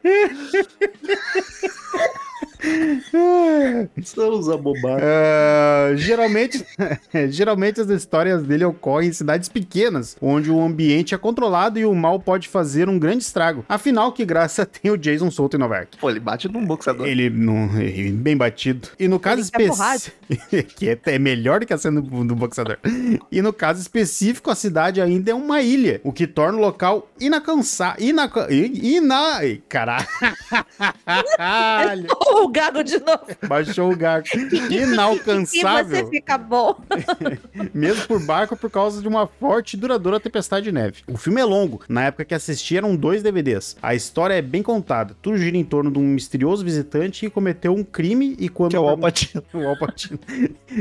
Estamos abobados. Ah, geralmente, geralmente as histórias dele ocorrem em cidades pequenas, onde o ambiente é controlado e o mal pode fazer um grande estrago. Afinal, que graça tem o Jason solto em Nova York? Pô, ele bate num boxeador. Ele não. ele bem batido. E no caso específico. que é, é melhor do que a cena do, do boxeador. E no caso específico, a cidade ainda é uma ilha, o que torna o local inacansável. Inaca... Ina... Ai, Caralho. O gago de novo. Baixou o gago. E Inalcançável. você fica bom. mesmo por barco por causa de uma forte e duradoura tempestade de neve. O filme é longo, na época que assisti eram dois DVDs. A história é bem contada, tudo gira em torno de um misterioso visitante que cometeu um crime e quando... Que é o Alpatino. o Alpatino.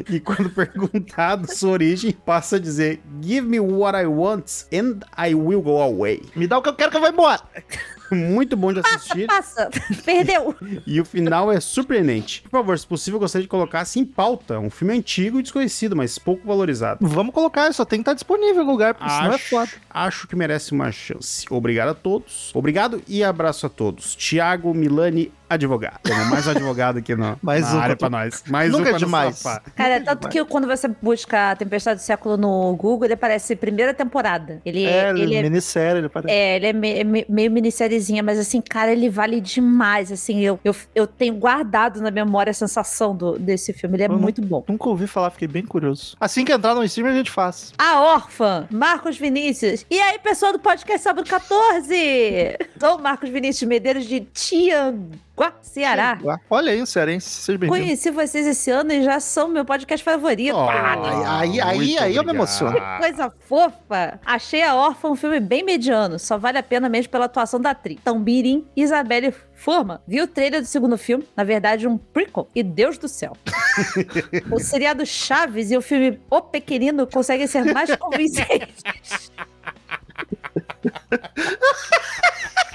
e quando perguntado sua origem, passa a dizer Give me what I want and I will go away. Me dá o que eu quero que eu vou embora. Muito bom de assistir Passa. Perdeu. e o final é surpreendente. Por favor, se possível, gostaria de colocar assim em pauta. Um filme antigo e desconhecido, mas pouco valorizado. Vamos colocar, só tem que estar disponível no lugar, porque senão é foda. Acho, acho que merece uma chance. Obrigado a todos. Obrigado e abraço a todos. Tiago Milani, advogado. Temos mais um advogado aqui no, Mais na um área pra nós. Mais Nunca um é pra demais. Cara, é tanto que quando você busca a Tempestade do Século no Google, ele aparece primeira temporada. Ele É, é, ele é, minissérie, ele parece. é, ele é me- me- meio minissériezinha, mas assim, cara, ele vale demais. Assim, eu, eu, eu tenho guardado na memória a sensação do, desse filme. Ele é Uhum. muito bom. Nunca ouvi falar, fiquei bem curioso. Assim que entrar no stream, a gente faz. A órfã, Marcos Vinícius. E aí, pessoal do podcast Sábado 14? Sou o Marcos Vinícius Medeiros de Tianguá, Ceará. Olha aí o cearense, seja bem-vindo. Conheci vocês esse ano e já são meu podcast favorito. Oh, aí- aí- muito aí eu me emociono. Que coisa fofa! Achei a Órfã um filme bem mediano, só vale a pena mesmo pela atuação da atriz. Tambirim, Isabelle Forma. Vi o trailer do segundo filme, na verdade um prequel, e Deus do céu. o seriado Chaves e o filme O Pequenino conseguem ser mais convincentes.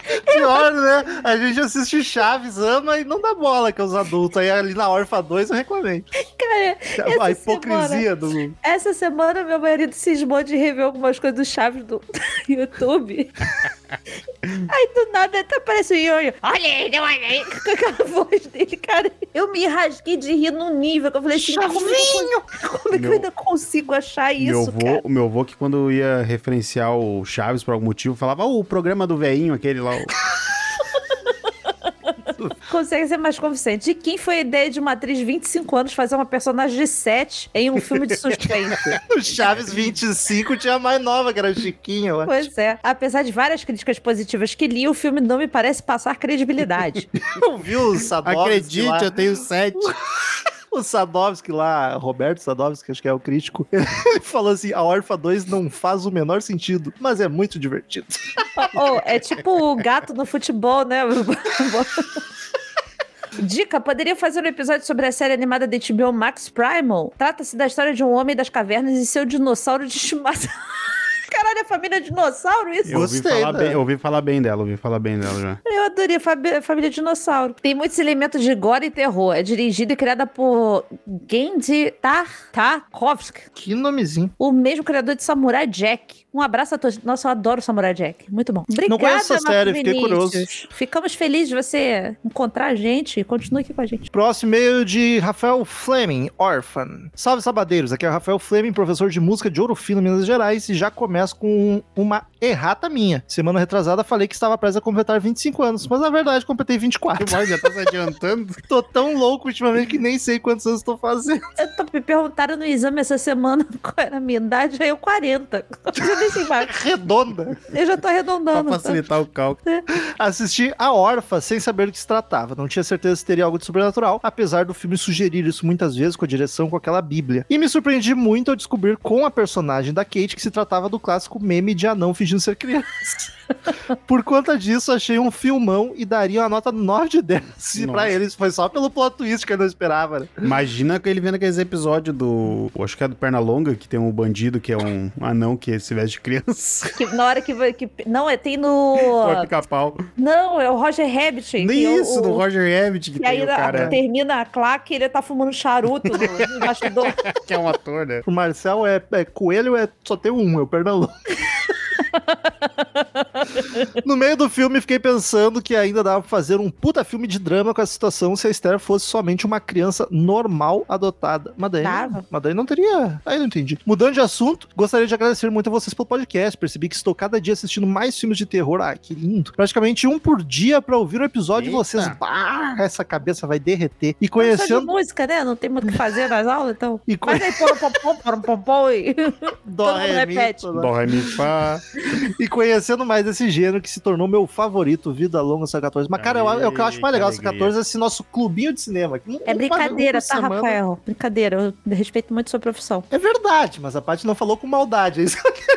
Pior, né? A gente assiste Chaves, ama e não dá bola que é os adultos. Aí ali na Orfa 2 eu reclamei. Cara, a hipocrisia do. essa semana meu marido cismou de rever algumas coisas do Chaves do YouTube. Aí do nada até aparece o Ionho. Olha aí, olha aí. Com aquela voz dele, cara. Eu me rasguei de rir num nível que eu falei assim, é cons- como é que eu Meu- ainda consigo achar Meu isso, vô, cara? o meu avô que quando ia referenciar o Chaves por algum motivo, falava, "Ah, o programa do veinho, aquele lá. O-" Consegue ser mais convincente. De quem foi a ideia de uma atriz de 25 anos fazer uma personagem de 7 em um filme de suspense? O Chaves 25 tinha a mais nova, que era a Chiquinha, eu acho. pois é. Apesar de várias críticas positivas que li, o filme não me parece passar credibilidade. Eu vi o Sadovski Acredite, lá. eu tenho sete. O Sadovski lá, Roberto Sadovski, acho que é o crítico, ele falou assim: a Orfa 2 não faz o menor sentido, mas é muito divertido. Oh, é tipo o gato no futebol, né? Dica, poderia fazer um episódio sobre a série animada da HBO Max Primal? Trata-se da história de um homem das cavernas e seu dinossauro de estimação. Caralho, é família dinossauro isso? Eu ouvi, Gostei, falar né? bem, eu ouvi falar bem dela, ouvi falar bem dela já. Eu adorei a família dinossauro. Tem muitos elementos de gore e terror. É dirigida e criada por Gendy Tartakovsky, Que nomezinho. o mesmo criador de Samurai Jack. Um abraço a todos. Nossa, eu adoro Samurai Jack. Muito bom. Obrigada, conheço essa série, fiquei curioso. Ficamos felizes de você encontrar a gente. Continue aqui com a gente. Próximo e-mail de Rafael Fleming, Orphan. Salve, sabadeiros. Aqui é o Rafael Fleming, professor de música de Ouro Fino, Minas Gerais, e já começo com uma errata minha. Semana retrasada falei que estava prestes a completar 25 anos, mas na verdade completei 24. Mas já tá se adiantando. Tô tão louco ultimamente que nem sei quantos anos estou fazendo. Eu tô me perguntaram no exame essa semana qual era a minha idade, aí eu 40. Eu nem sei mais. Redonda. Eu já tô pra arredondando. tá? facilitar o cálculo. Assisti a Orfa sem saber do que se tratava. Não tinha certeza se teria algo de sobrenatural, apesar do filme sugerir isso muitas vezes com a direção com aquela bíblia. E me surpreendi muito ao descobrir com a personagem da Kate que se tratava do clássico clássico meme de anão fingindo ser criança. Por conta disso, achei um filmão e daria uma nota 9 de 10 Nossa. pra eles. Foi só pelo plot twist que eu não esperava, né? Imagina ele vendo aqueles episódios do. Acho que é do Pernalonga, que tem um bandido que é um anão que se veste de criança. Que, na hora que, vai- que. Não, é tem no. Vai pica-pau. Não, é o Roger Rabbit. Nem é o- isso, do Roger Rabbit, que E aí tem o cara termina a claque e ele tá fumando charuto no, no bastidor. que é um ator, né? O Marcel é, é coelho, é, só tem um, é o Pernalonga. problem. no meio do filme, fiquei pensando que ainda dava pra fazer um puta filme de drama com essa situação se a Esther fosse somente uma criança normal adotada. Mas daí, Dava. mas daí não teria. Aí não entendi. Mudando de assunto, gostaria de agradecer muito a vocês pelo podcast. Percebi que estou cada dia assistindo mais filmes de terror. Ah, que lindo. Praticamente um por dia pra ouvir o episódio de vocês. Bah, essa cabeça vai derreter. E conhecendo. música, né? Não tem muito o que fazer nas aulas, então. E Mas aí, pom, pom, pom, pom, pom, pom, e... Dó, todo mundo repete. Dó, ré, mi, fá. E conhecendo mais desse gênero que se tornou meu favorito, Vida Longa Essa 14. Mas, cara, eu- é o que eu acho mais Ai, legal dessa 14 é esse nosso clubinho de cinema. Um- É brincadeira, tá, semana. Rafael? Brincadeira. Eu respeito muito sua profissão. É verdade, mas a Paty não falou com maldade. É isso que eu quero.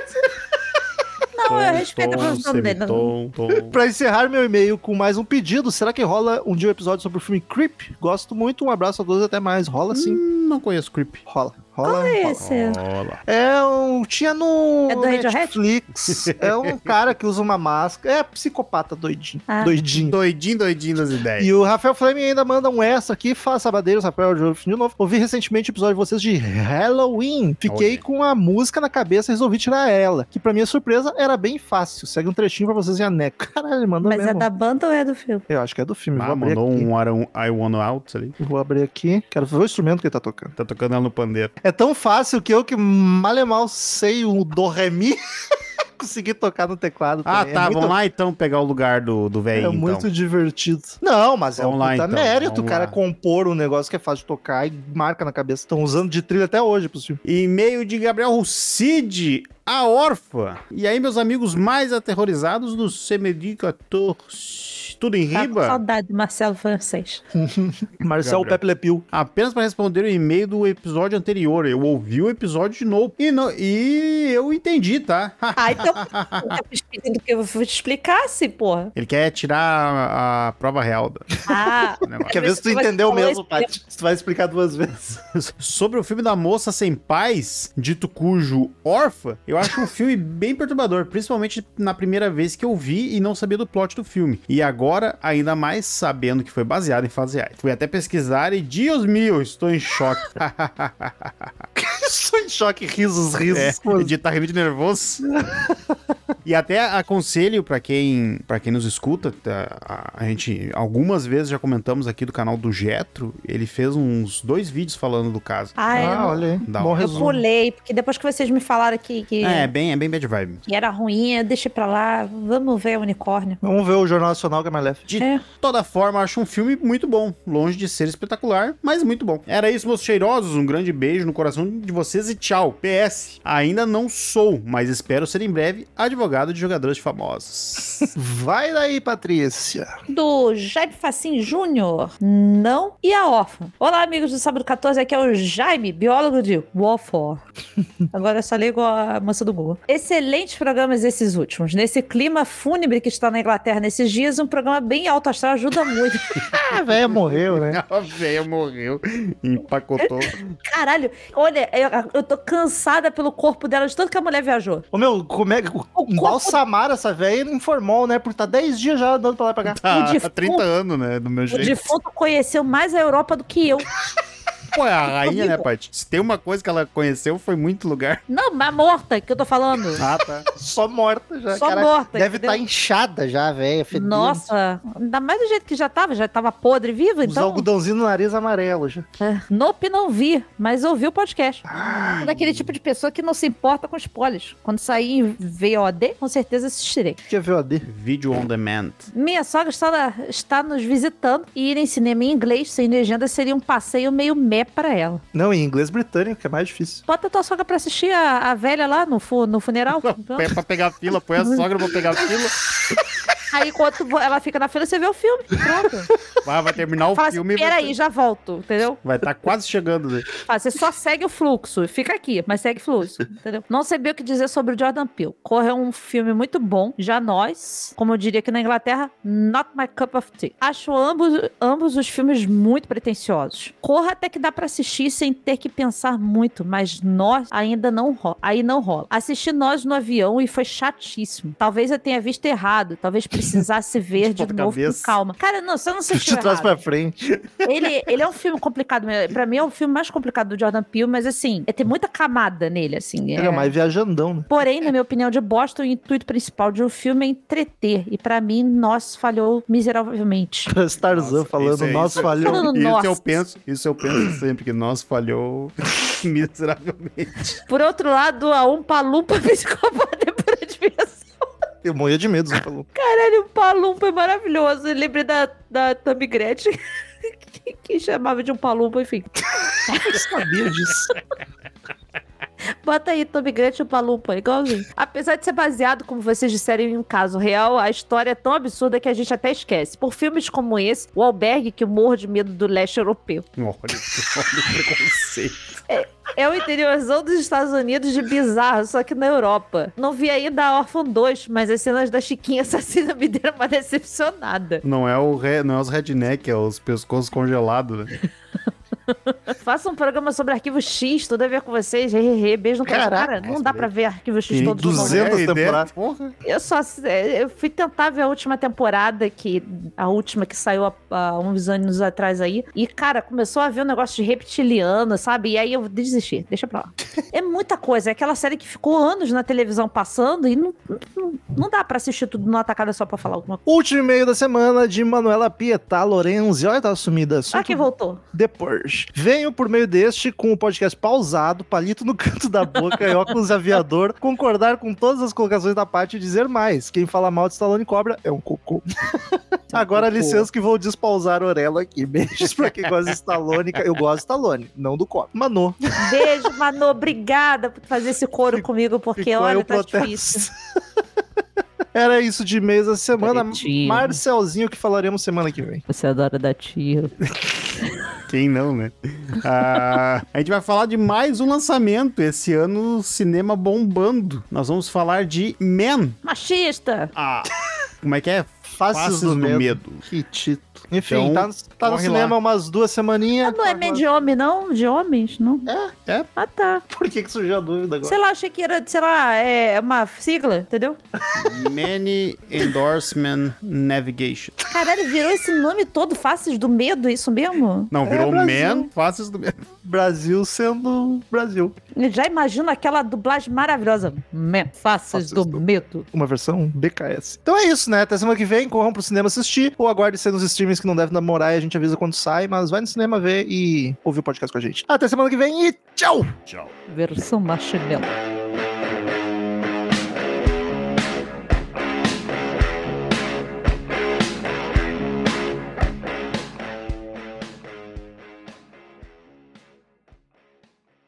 Não, eu Tom, respeito a profissão dele. tom. Pra encerrar meu e-mail com mais um pedido, será que rola um dia um episódio sobre o filme Creep? Gosto muito, um abraço a todos, até mais. Rola sim. Hum, não conheço Creep. Rola. Rola. Qual é rola. esse? Olá. É um. Tinha no É do Radiohead? Netflix. é um cara que usa uma máscara. É psicopata doidinho. Ah. Doidinho. Doidinho, doidinho das ideias. E o Rafael Flame ainda manda um essa aqui, fala sabadeiros, Rafael de de novo. Ouvi recentemente o episódio de vocês de Halloween. Fiquei Olha. com a música na cabeça e resolvi tirar ela. Que pra minha surpresa era bem fácil. Segue um trechinho pra vocês e a Neco. Caralho, mandou Mas é mesmo. da banda ou é do filme? Eu acho que é do filme. Ah, Vou abrir mandou aqui. um um I Wanna Out ali. Vou abrir aqui. Quero ver o instrumento que ele tá tocando. Tá tocando ela no pandeiro. É tão fácil que eu que mal mal sei o do mi consegui tocar no teclado. Ah, também. tá. É muito- Vamos lá então pegar o lugar do, do É velho, então. muito divertido. Não, mas é um Vamos lá, puta então, mérito o vamos cara lá. compor um negócio que é fácil de tocar e marca na cabeça. Estão usando de trilha até hoje pro filme. E-mail de Gabriel Rucide, a órfã. E aí, meus amigos mais aterrorizados do CMD 14. Tudo em Tá com riba? saudade do Marcelo Francês. Marcel Gabriel. Pepe Le Pew. Apenas para responder o e-mail do episódio anterior. Eu ouvi o episódio de novo. E, não, e eu entendi, tá? Ah, então. tá pedindo que eu explicasse, porra. Ele quer tirar a, a prova real do Ah. Quer ver se tu entendeu mesmo, Paty? Se tu vai explicar duas vezes. Sobre o filme da moça sem pais, dito cujo órfã, eu acho um filme bem perturbador, principalmente na primeira vez que eu vi e não sabia do plot do filme. E agora, ainda mais sabendo que foi baseado em fatos reais. Fui até pesquisar e, Dios mio, estou em choque. Estou em choque, risos, risos. É, de tá rindo de nervoso. e até aconselho pra quem, para quem nos escuta, tá, a, a gente algumas vezes já comentamos aqui do canal do Jetro, ele fez uns dois vídeos falando do caso. ah, eu, Ah, olha aí. Da Bom hora. eu pulei, porque depois que vocês me falaram que, que, É, bem, é bem bad vibe. que era ruim, eu deixei pra lá. Vamos ver o unicórnio. Vamos ver o Jornal Nacional que é mais leve. De É. toda forma, acho um filme muito bom. Longe de ser espetacular, mas muito bom. Era isso, meus cheirosos. Um grande beijo no coração de vocês e tchau. PS. Ainda não sou, mas espero ser em breve advogado de jogadores famosos. Vai daí, Patrícia. Do Jaime Facim Júnior. Não. E a órfã. Olá, amigos do Sábado 14. Aqui é o Jaime, biólogo de Wofor. Agora eu só ligo a moça do Google. Excelentes programas esses últimos. Nesse clima fúnebre que está na Inglaterra nesses dias, um programa bem alto astral ajuda muito. A velha morreu, né? A velha morreu. Empacotou. Caralho, olha, eu, eu tô cansada pelo corpo dela de tanto que a mulher viajou. Ô, meu, como é que. corpo- Embalsamaram essa velha em formol, né? Por tá 10 dias já andando pra lá e pra cá. Tá, O defunto- há 30 anos, né? Do meu O jeito. defunto conheceu mais a Europa do que eu. Pô, é a rainha, né. Paty? Se tem uma coisa que ela conheceu, foi muito lugar. Não, mas morta que eu tô falando. Ah, tá. Só morta já. Só cara. morta, Deve estar inchada já, velha. fedendo. Nossa, ainda mais do jeito que já tava, já tava podre viva, Os então. algodãozinhos no nariz amarelo já. É, Nope, não vi, mas ouvi o podcast. Sou Daquele tipo de pessoa que não se importa com spoilers. Quando sair em VOD, com certeza assistirei. O que é VOD? Vídeo on demand. Minha sogra está, está nos visitando e ir em cinema em inglês sem legenda seria um passeio meio mé pra ela. Não, em inglês britânico, que é mais difícil. Bota tua sogra pra assistir a, a velha lá no, fu- no funeral. Pé pra pegar fila, põe a sogra pra pegar fila. Aí, enquanto vo- ela fica na fila, você vê o filme. Pronto. Vai, vai terminar o Fala assim, filme e vai peraí, já volto, entendeu? Vai estar quase chegando, né? Fala, você só segue o fluxo, fica aqui, mas segue o fluxo, entendeu? Não sabia o que dizer sobre o Jordan Peele. Corre é um filme muito bom, já nós, como eu diria aqui na Inglaterra, not my cup of tea. Acho ambos, ambos os filmes muito pretensiosos. Corra até que dá pra assistir sem ter que pensar muito, mas nós ainda não rola. Aí não rola. Assisti nós no avião e foi chatíssimo. Talvez eu tenha visto errado, talvez precisasse ver de ponta novo cabeça. com calma. Cara, não, você não De assistiu trás pra frente. ele, ele é um filme complicado. Pra mim é o filme mais complicado do Jordan Peele, mas assim, é, tem muita camada nele, assim. Ele é mais viajandão, né? Porém, na minha opinião, de Boston, o intuito principal de um filme é entreter. E pra mim, nós falhou miseravelmente. Parece Tarzan Nossa, falando, é- nós é- falhou. Falando Isso nossa. eu penso, isso eu penso sempre, que nós falhou miseravelmente. Por outro lado, a Umpa Lumpa psicopata por admiração. Eu morria de medo, você falou. Caralho, o Umpa Lumpa é maravilhoso. Eu lembrei da, da Tammy Gretchen. que- Que chamava de um palumpa, enfim. Eu sabia disso. Bota aí Tommy Gretchen e o Palumpa, igualzinho. Apesar de ser baseado, como vocês disseram, em um caso real, a história é tão absurda que a gente até esquece. Por filmes como esse, o albergue que eu morro de medo do leste europeu. Olha, olha o preconceito. É o interiorzão dos Estados Unidos de bizarro, só que na Europa. Não vi ainda a Orphan 2, mas as cenas da Chiquinha assassina me deram uma decepcionada. Não é, o re... não é os redneck, é os pescoços congelados, né? Faça um programa sobre Arquivo X, tudo a ver com vocês. Hehehe, beijo no cara. Caraca, Não dá pra ver Arquivo X os 200 É, a ideia- temporadas. Porra. Eu só é, eu fui tentar ver a última temporada, que a última que saiu há, há uns anos atrás aí. E, cara, começou a ver um negócio de reptiliano, sabe? E aí eu desisti, deixa pra lá. É muita coisa. É aquela série que ficou anos na televisão passando e não, não, não dá pra assistir tudo numa tacada só pra falar alguma coisa. Último e-mail da semana de Manuela Pietá Lorenzi. Olha, tá sumida. Ah, que voltou. depois. Venho por meio deste com o podcast pausado, palito no canto da boca e óculos aviador, concordar com todas as colocações da parte e dizer mais. Quem fala mal de Stallone Cobra é um cocô. Agora, cocô. licença que vou despausar orelha aqui. Beijos pra quem gosta de Stallone. Eu gosto de Stallone, não do Cobra. Manu, Beijo, Manu. Obrigada por fazer esse coro comigo, porque ficou olha, tá protesto. difícil. Era isso de mês da semana. Marcelzinho, que falaremos semana que vem. Você adora dar tiro. Quem não, né? Ah, a gente vai falar de mais um lançamento. Esse ano, cinema bombando. Nós vamos falar de Man. Machista! Ah, como é que é? Faces, do, medo. Que título. Enfim, Então, tá, tá no cinema lá. umas duas semaninhas. Não é Agora- Man de homem, não? De homens, não? É, é. Ah, tá. Por que, que surgiu a dúvida agora? Sei lá, achei que era, sei lá, é uma sigla, entendeu? Many Endorsement Navigation. Caralho, virou esse nome todo, Faces do Medo, é isso mesmo? Não, virou Brasil. Man, Faces do Medo. Brasil sendo Brasil. Eu já imagino aquela dublagem maravilhosa. Man, Faces Faces do, do- Medo. Uma versão BKS. Então é isso, né? Até semana que vem, corram pro cinema assistir, ou aguarde ser nos streamings que não devem namorar e a gente avisa quando sai, mas vai no cinema ver e ouvir o podcast com a gente. Até semana que vem e tchau! Tchau. Versão marshmallow.